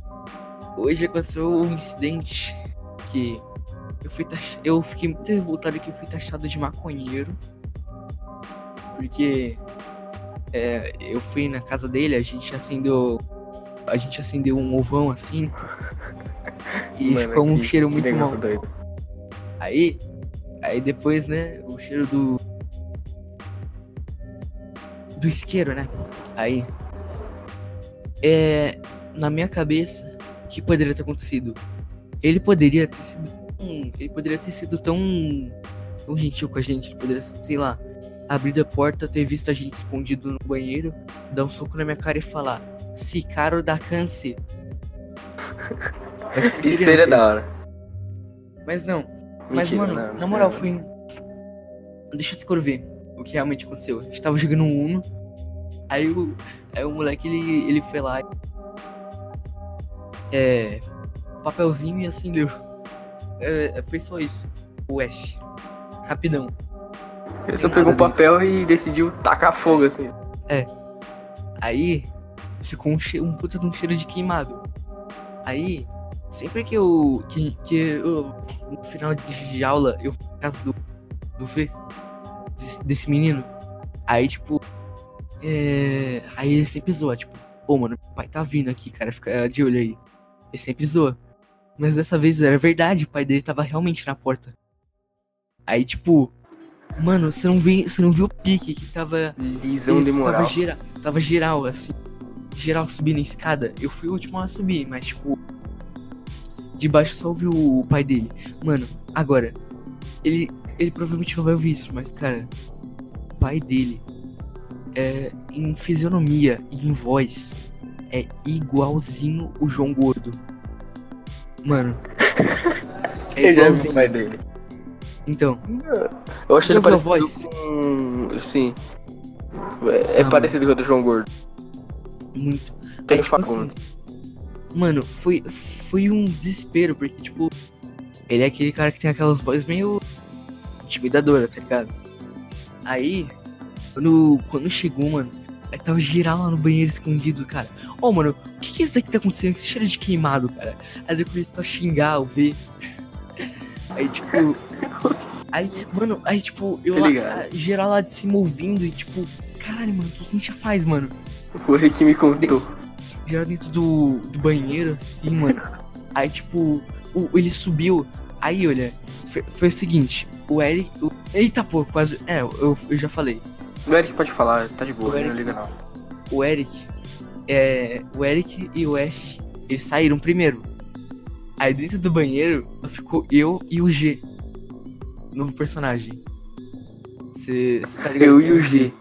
Hoje aconteceu um incidente que. Eu, fui tax... eu fiquei muito revoltado que eu fui taxado de maconheiro. Porque. É, eu fui na casa dele, a gente acendeu. A gente acendeu um ovão assim. E Mano, ficou um que- cheiro muito mal. doido. Aí, aí depois, né, o cheiro do do isqueiro, né? Aí, é, na minha cabeça, o que poderia ter acontecido? Ele poderia ter sido tão, ele poderia ter sido tão, tão gentil com a gente, ele poderia, sei lá, abrir a porta, ter visto a gente escondido no banheiro, dar um soco na minha cara e falar: "Se caro dá câncer". Seria da hora. Mas não, mas, Mentira, mano, não, na moral, não. foi. Deixa eu descrever o que realmente aconteceu. A gente tava jogando um Uno. Aí o, aí o moleque, ele, ele foi lá. É. Papelzinho e acendeu. É, foi só isso. O Ash. Rapidão. Ele só pegou um papel e decidiu tacar fogo, assim. Aí ficou um, che um puta de um cheiro de queimado. Aí, sempre que eu. Que, que eu. No final de aula, eu fui na casa do. Do V. Desse, desse menino. Aí, tipo. É. Aí ele sempre zoa, tipo, pô, mano, o pai tá vindo aqui, cara, fica de olho aí. Ele sempre zoa. Mas dessa vez era verdade, o pai dele tava realmente na porta. Aí, tipo. Mano, você não, vê, você não viu o pique que tava. Lisão Ele de moral. Tava geral, tava geral, assim. Geral subindo a escada. Eu fui o último a subir, mas tipo. De baixo só ouvi o, pai dele. Mano, agora. Ele. Ele provavelmente não vai ouvir isso, mas, cara. O pai dele. É. Em fisionomia e em voz. É igualzinho o João Gordo. Mano. É Eu já vi o pai dele. Então, Eu acho ele ouviu a parecido voz? com... Sim. É, é Ah, parecido com o do João Gordo. muito. Tem Aí, tipo Facundo. Mano, foi, foi um desespero, porque, tipo, ele é aquele cara que tem aquelas vozes meio intimidadoras, tá ligado? Aí, quando, quando chegou, mano, aí tava geral lá no banheiro escondido, cara. Ô, mano, o que que é isso daqui que tá acontecendo? Que cheiro de queimado, cara. Aí eu comecei a xingar, o V. Aí, tipo. Aí, mano, aí, tipo, eu Tô lá, geral lá de cima ouvindo e, tipo, caralho, mano, o que, que a gente faz, mano? Foi que me contou. geral dentro do, do banheiro, assim, mano. Aí, tipo, o, ele subiu. Aí, olha, foi, foi o seguinte: o Eric. o- eita, pô, quase. É, eu, eu já falei. O Eric pode falar, tá de boa, O não Eric- liga não. O Eric. É. O Eric e o Ash, eles saíram primeiro. Aí, dentro do banheiro, ficou eu e o G. Novo personagem. Você tá ligado? Eu e o G.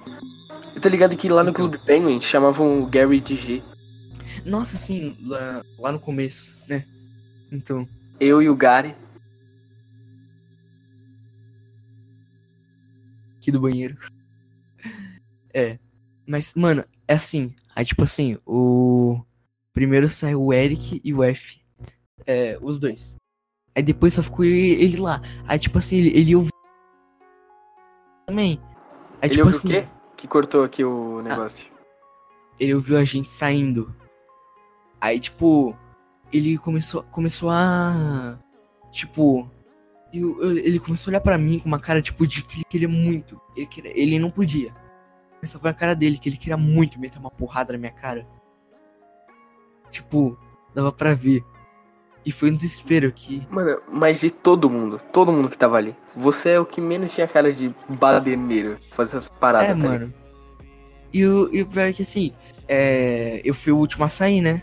Eu tô ligado que lá no Então. Clube Penguin chamavam o Gary de G. Nossa, assim, lá, lá no começo? Então. Eu e o Gary. aqui do banheiro. É. Mas, mano, é assim. Aí, tipo assim, o. Primeiro saiu o Eric e o F. É, os dois. Aí depois só ficou ele, ele lá. Aí, tipo assim, ele, ele ouviu. Também. Aí, Ele tipo ouviu assim, o quê? Que cortou aqui o negócio. ele ouviu a gente saindo. Aí, tipo, ele começou, começou a. Tipo. eu- eu- ele começou a olhar pra mim com uma cara, tipo, de que ele queria muito. Ele, queria, ele não podia. Mas só foi a cara dele, que ele queria muito meter uma porrada na minha cara. Tipo, dava pra ver. E foi um desespero que. Mano, mas de todo mundo, todo mundo que tava ali, você é o que menos tinha cara de badeneiro, fazer essas paradas, é, tá mano. E o, e o pior é que assim, é, eu fui o último a sair, né?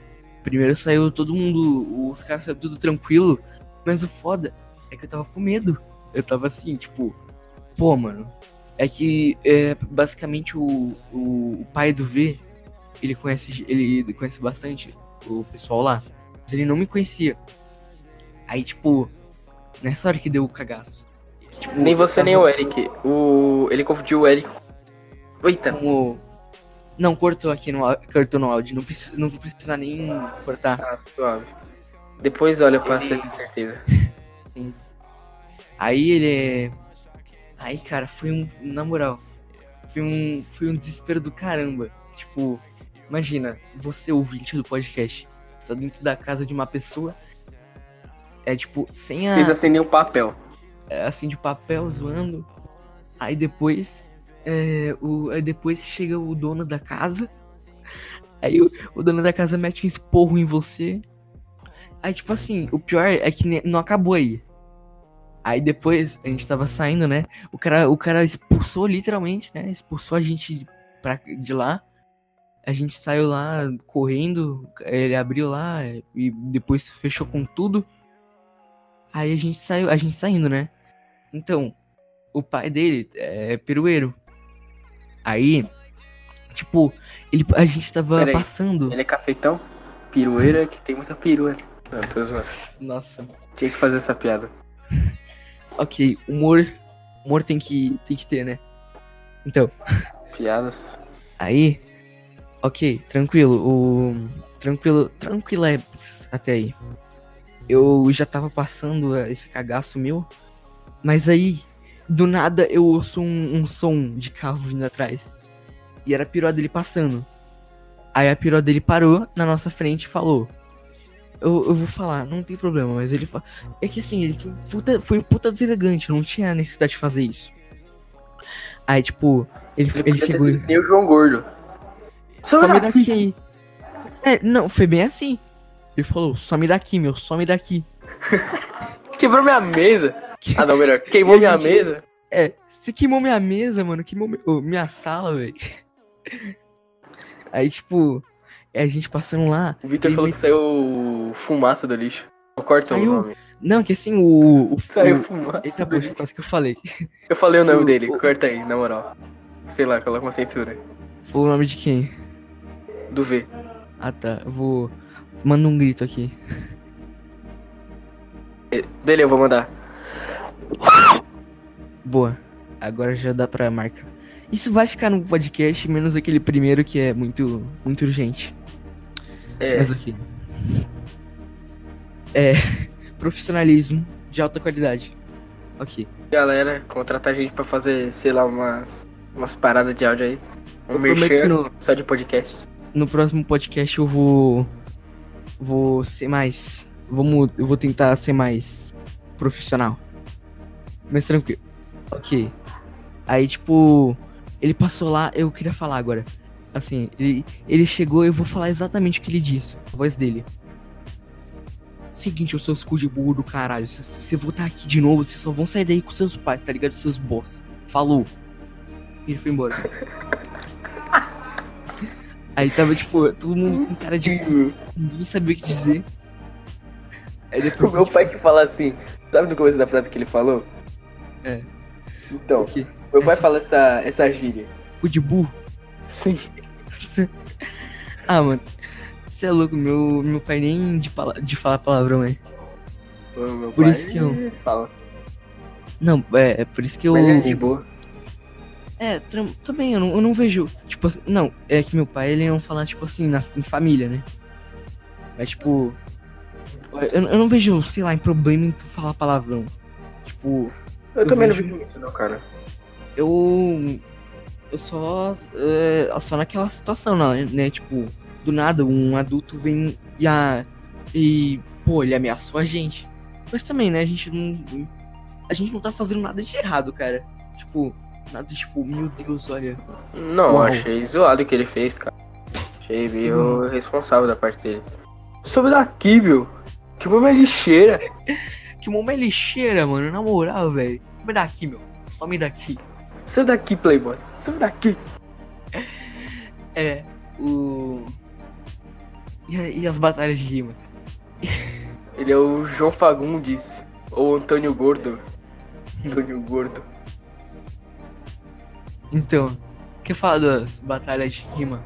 Primeiro saiu todo mundo, os caras saíram tudo tranquilo. Mas o foda é que eu tava com medo. Eu tava assim, tipo, pô, mano. É que é, basicamente o, o, o pai do V, ele conhece, ele conhece bastante o pessoal lá. Mas ele não me conhecia. Aí, tipo, nessa hora que deu o cagaço. tipo, Nem você tava- nem o Eric. O... Ele confundiu o Eric. com- Eita, como. Não, cortou aqui no, cortou no áudio. Não, precisa, não vou precisar nem cortar. ah, suave. Depois olha pra Ele- ter certeza. Sim. Aí ele. Aí, cara, foi um. Na moral. Foi um. Foi um desespero do caramba. Tipo, imagina, você ouvinte do podcast. Está dentro da casa de uma pessoa. É tipo, sem a. Vocês acendem um papel. é, assim de papel zoando. Aí depois. É, o, aí depois chega o dono da casa. Aí o, o dono da casa mete um esporro em você. Aí, tipo assim, o pior é que não acabou aí. Aí depois, a gente tava saindo, né? O cara, o cara expulsou literalmente, né? Expulsou a gente pra, de lá. A gente saiu lá correndo. Ele abriu lá e depois fechou com tudo. Aí a gente saiu, a gente saindo, né? Então, o pai dele é perueiro. Aí, tipo, ele, a gente tava passando. Ele é cafetão, pirueira, que tem muita perua. Não, tô zoando. Nossa. Tinha que fazer essa piada. Ok, humor. Humor tem que, tem que ter, né? Então, Piadas. aí. Ok, tranquilo. O. Tranquilo. Tranquilo é até aí. Eu já tava passando esse cagaço meu. Mas aí, do nada, eu ouço um, um som de carro vindo atrás. E era a piroa dele passando. Aí a piroa dele parou na nossa frente e falou. Eu, eu vou falar, não tem problema, mas ele fa... É que assim, ele foi puta, foi puta deselegante, não tinha necessidade de fazer isso. Aí, tipo, ele, Ele, ele chegou. nem o João Gordo. Some Some daqui aí. É, não, foi bem assim. Ele falou, some daqui, meu, some daqui. Quebrou minha mesa. Ah, não, melhor. Queimou minha gente- mesa. É, você queimou minha mesa, mano, queimou meu, minha sala, velho. Aí, tipo, é a gente passando lá. O Victor falou me- que saiu fumaça do lixo. Corta o Saiu? nome. Não, que assim, o. o Saiu o- fumaça. Eita, do poxa, lixo. quase que eu falei. Eu falei o nome o- dele. o- Corta aí, na moral. Sei lá, coloca uma censura. Foi o nome de quem? Do V. Ah, tá. Eu vou. Manda um grito aqui. Beleza, eu vou mandar. Boa. Agora já dá pra marcar. Isso vai ficar no podcast, menos aquele primeiro que é muito, muito urgente. É, Mas ok. É. Profissionalismo de alta qualidade. Ok. galera, contratar a gente pra fazer, sei lá, umas, umas paradas de áudio aí. Um merchan no, só de podcast. no próximo podcast eu vou. Vou ser mais. Vamos, eu vou tentar ser mais profissional. Mas tranquilo. Ok. Aí, tipo. Ele passou lá, eu queria falar agora. Assim, ele, ele chegou eu vou falar exatamente o que ele disse. A voz dele. Seguinte, eu sou cu de burro do caralho. Se você voltar aqui de novo, vocês só vão sair daí com seus pais, tá ligado? Seus boss. Falou. Ele foi embora. Aí tava, tipo, todo mundo com cara de cu. Ninguém sabia o que dizer. Aí O depois. meu pai que fala assim, sabe no começo da frase que ele falou? É. Então, O quê? meu pai Essa- fala essa, essa gíria. Cu de burro. Sim. Ah, mano. Você é louco, meu, meu pai nem de, pala- de falar palavrão, é. O meu Por isso que eu- fala. Não, é, é por isso que eu. Mas é de boa. É, também, eu não, eu não vejo. Tipo assim, não, é que meu pai ele não fala, tipo assim, na, em família, né? Mas, tipo. Eu, eu não vejo, sei lá, em problema em tu falar palavrão. Tipo, Eu, Eu também não vejo- vejo muito, não, cara. eu. Eu só. É, só naquela situação, né? Tipo, do nada, um adulto vem e a. E, pô, ele ameaçou a gente. Mas também, né, a gente não. A gente não tá fazendo nada de errado, cara. Tipo, nada tipo, meu Deus, olha. Não, Uau. achei zoado o que ele fez, cara. Achei meio responsável da parte dele. Sobe daqui, meu. Que uma lixeira. Que momento é lixeira, mano. Na moral, velho. Some daqui, meu. Some daqui. Sai daqui, Playboy. Sai daqui. É, o. E, e as batalhas de rima? Ele é o João Fagundes. Ou Antônio Gordo. Antônio Gordo. Então, quer falar das batalhas de rima?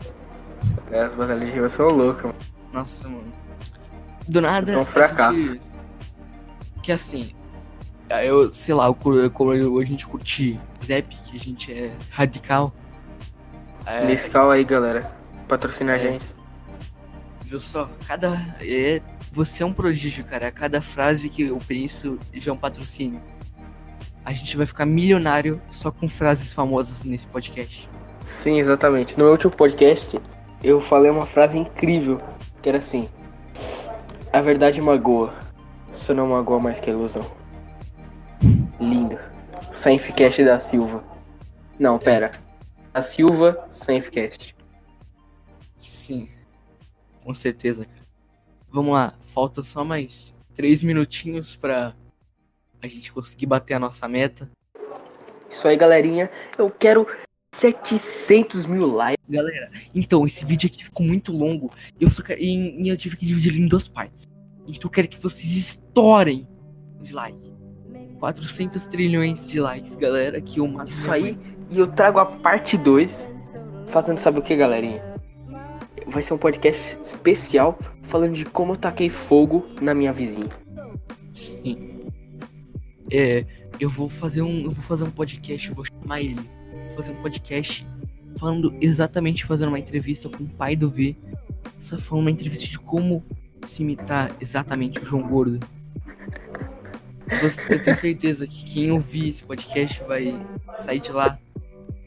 É, as batalhas de rima são loucas, mano. Nossa, mano. Do nada. É um fracasso. gente- Que assim. Eu, sei lá, como a gente curte rap, que a gente é radical. É, Nesse cal aí, galera. Patrocina a É. gente. Viu só? Cada. É, você é um prodígio, cara. Cada frase que eu penso já é um patrocínio. A gente vai ficar milionário só com frases famosas nesse podcast. Sim, exatamente. No meu último podcast, eu falei uma frase incrível. Que era assim. A verdade magoa. Só não magoa mais que a ilusão. Lindo. Sainfcast da Silva. Não, pera. A Silva Sainfcast. Sim. Com certeza, cara. Vamos lá. Falta só mais três minutinhos pra a gente conseguir bater a nossa meta. Isso aí, galerinha. Eu quero 700 mil likes. Galera, então, esse vídeo aqui ficou muito longo. Eu só quero, e, e eu tive que dividir ele em duas partes. Então eu quero que vocês estourem de like. 400 trilhões de likes, galera. Que eu mato Isso aí. E eu trago a parte 2. Fazendo sabe o que, galerinha? Vai ser um podcast especial falando de como eu taquei fogo na minha vizinha. Sim. É, eu vou fazer um, eu vou fazer um podcast, eu vou chamar ele. Vou fazer um podcast falando exatamente, fazendo uma entrevista com o pai do V. Só falando uma entrevista de como se imitar exatamente o João Gordo. Você- Eu tenho certeza que quem ouvir esse podcast vai sair de lá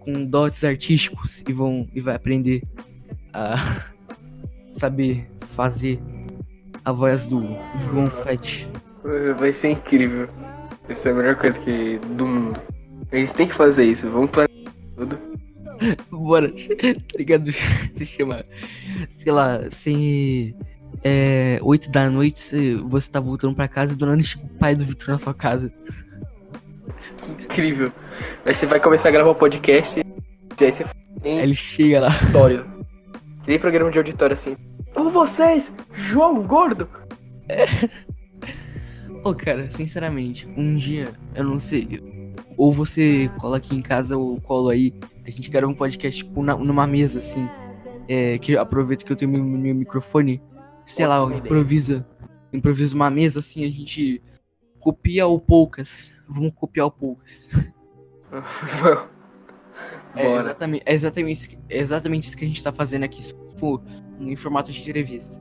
com dotes artísticos e vão e vai aprender a saber fazer a voz do João Fett. Vai ser incrível. Vai ser a melhor coisa que do mundo. A gente tem que fazer isso. Vamos planejar tudo. Bora, tá ligado? Se chama, sei lá, sem. É. 8 da noite, cê- você tá voltando pra casa e do nada chega o pai do Vitor na sua casa. Que incrível. Aí você vai começar a gravar o podcast. E aí você Aí tem ele chega lá. auditório. Tem programa de auditório assim. Com vocês, João Gordo. Ô, cara, sinceramente, um dia, eu não sei. Ou você cola aqui em casa ou colo aí. A gente grava um podcast, tipo, na- numa mesa, assim. É, que aproveita que eu tenho meu, meu microfone. Sei lá, improvisa. Improvisa uma mesa, assim, a gente copia o poucas. Vamos copiar o poucas. É exatamente, é, exatamente, isso que- é exatamente isso que a gente tá fazendo aqui, só, tipo, em formato de entrevista.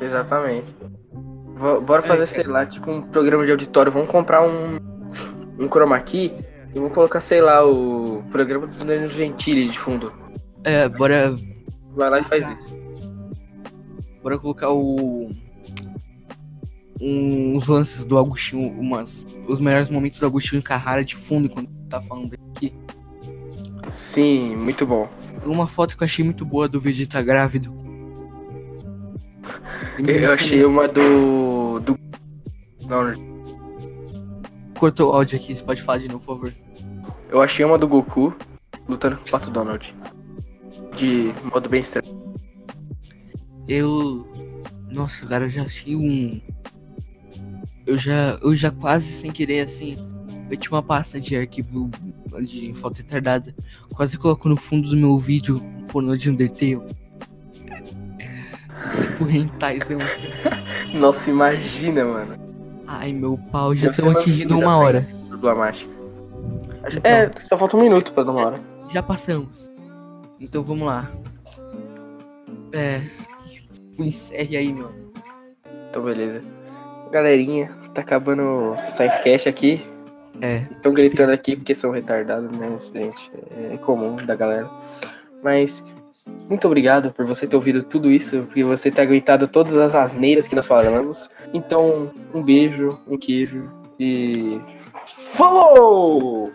Exatamente. Bora fazer, É, sei lá, tipo um programa de auditório. Vamos comprar um, um chroma key e vamos colocar, sei lá, o programa do Danilo Gentili de fundo. É, bora, Vai lá e faz isso. Bora colocar o. Uns lances do Agostinho, umas, os melhores momentos do Agostinho Carrara de fundo enquanto tá falando aqui. Sim, muito bom. Uma foto que eu achei muito boa do Vegeta grávido. Eu achei uma do. do. Não, Cortou o áudio aqui, você pode falar de novo, por favor. eu achei uma do Goku lutando com o Pato Donald. De modo bem estranho. Eu. Nossa, cara, eu já achei um. Eu já. Eu já quase sem querer, assim. Eu tinha uma pasta de arquivo de foto retardada. Quase coloco no fundo do meu vídeo um pornô de Undertale. tipo, hentaizão assim. Nossa, imagina, mano. Ai, meu pau, já estão atingindo uma hora. Problemática. Então. É, só falta um minuto pra dar uma hora. Já passamos. Então vamos lá. É. Encerre aí, meu. Então, beleza. Galerinha, tá acabando o Safecast aqui. É. Estão gritando aqui porque são retardados, né, gente? É comum da galera. Mas Muito obrigado por você ter ouvido tudo isso, por você ter aguentado todas as asneiras que nós falamos. Então, um beijo, um queijo e. Falou!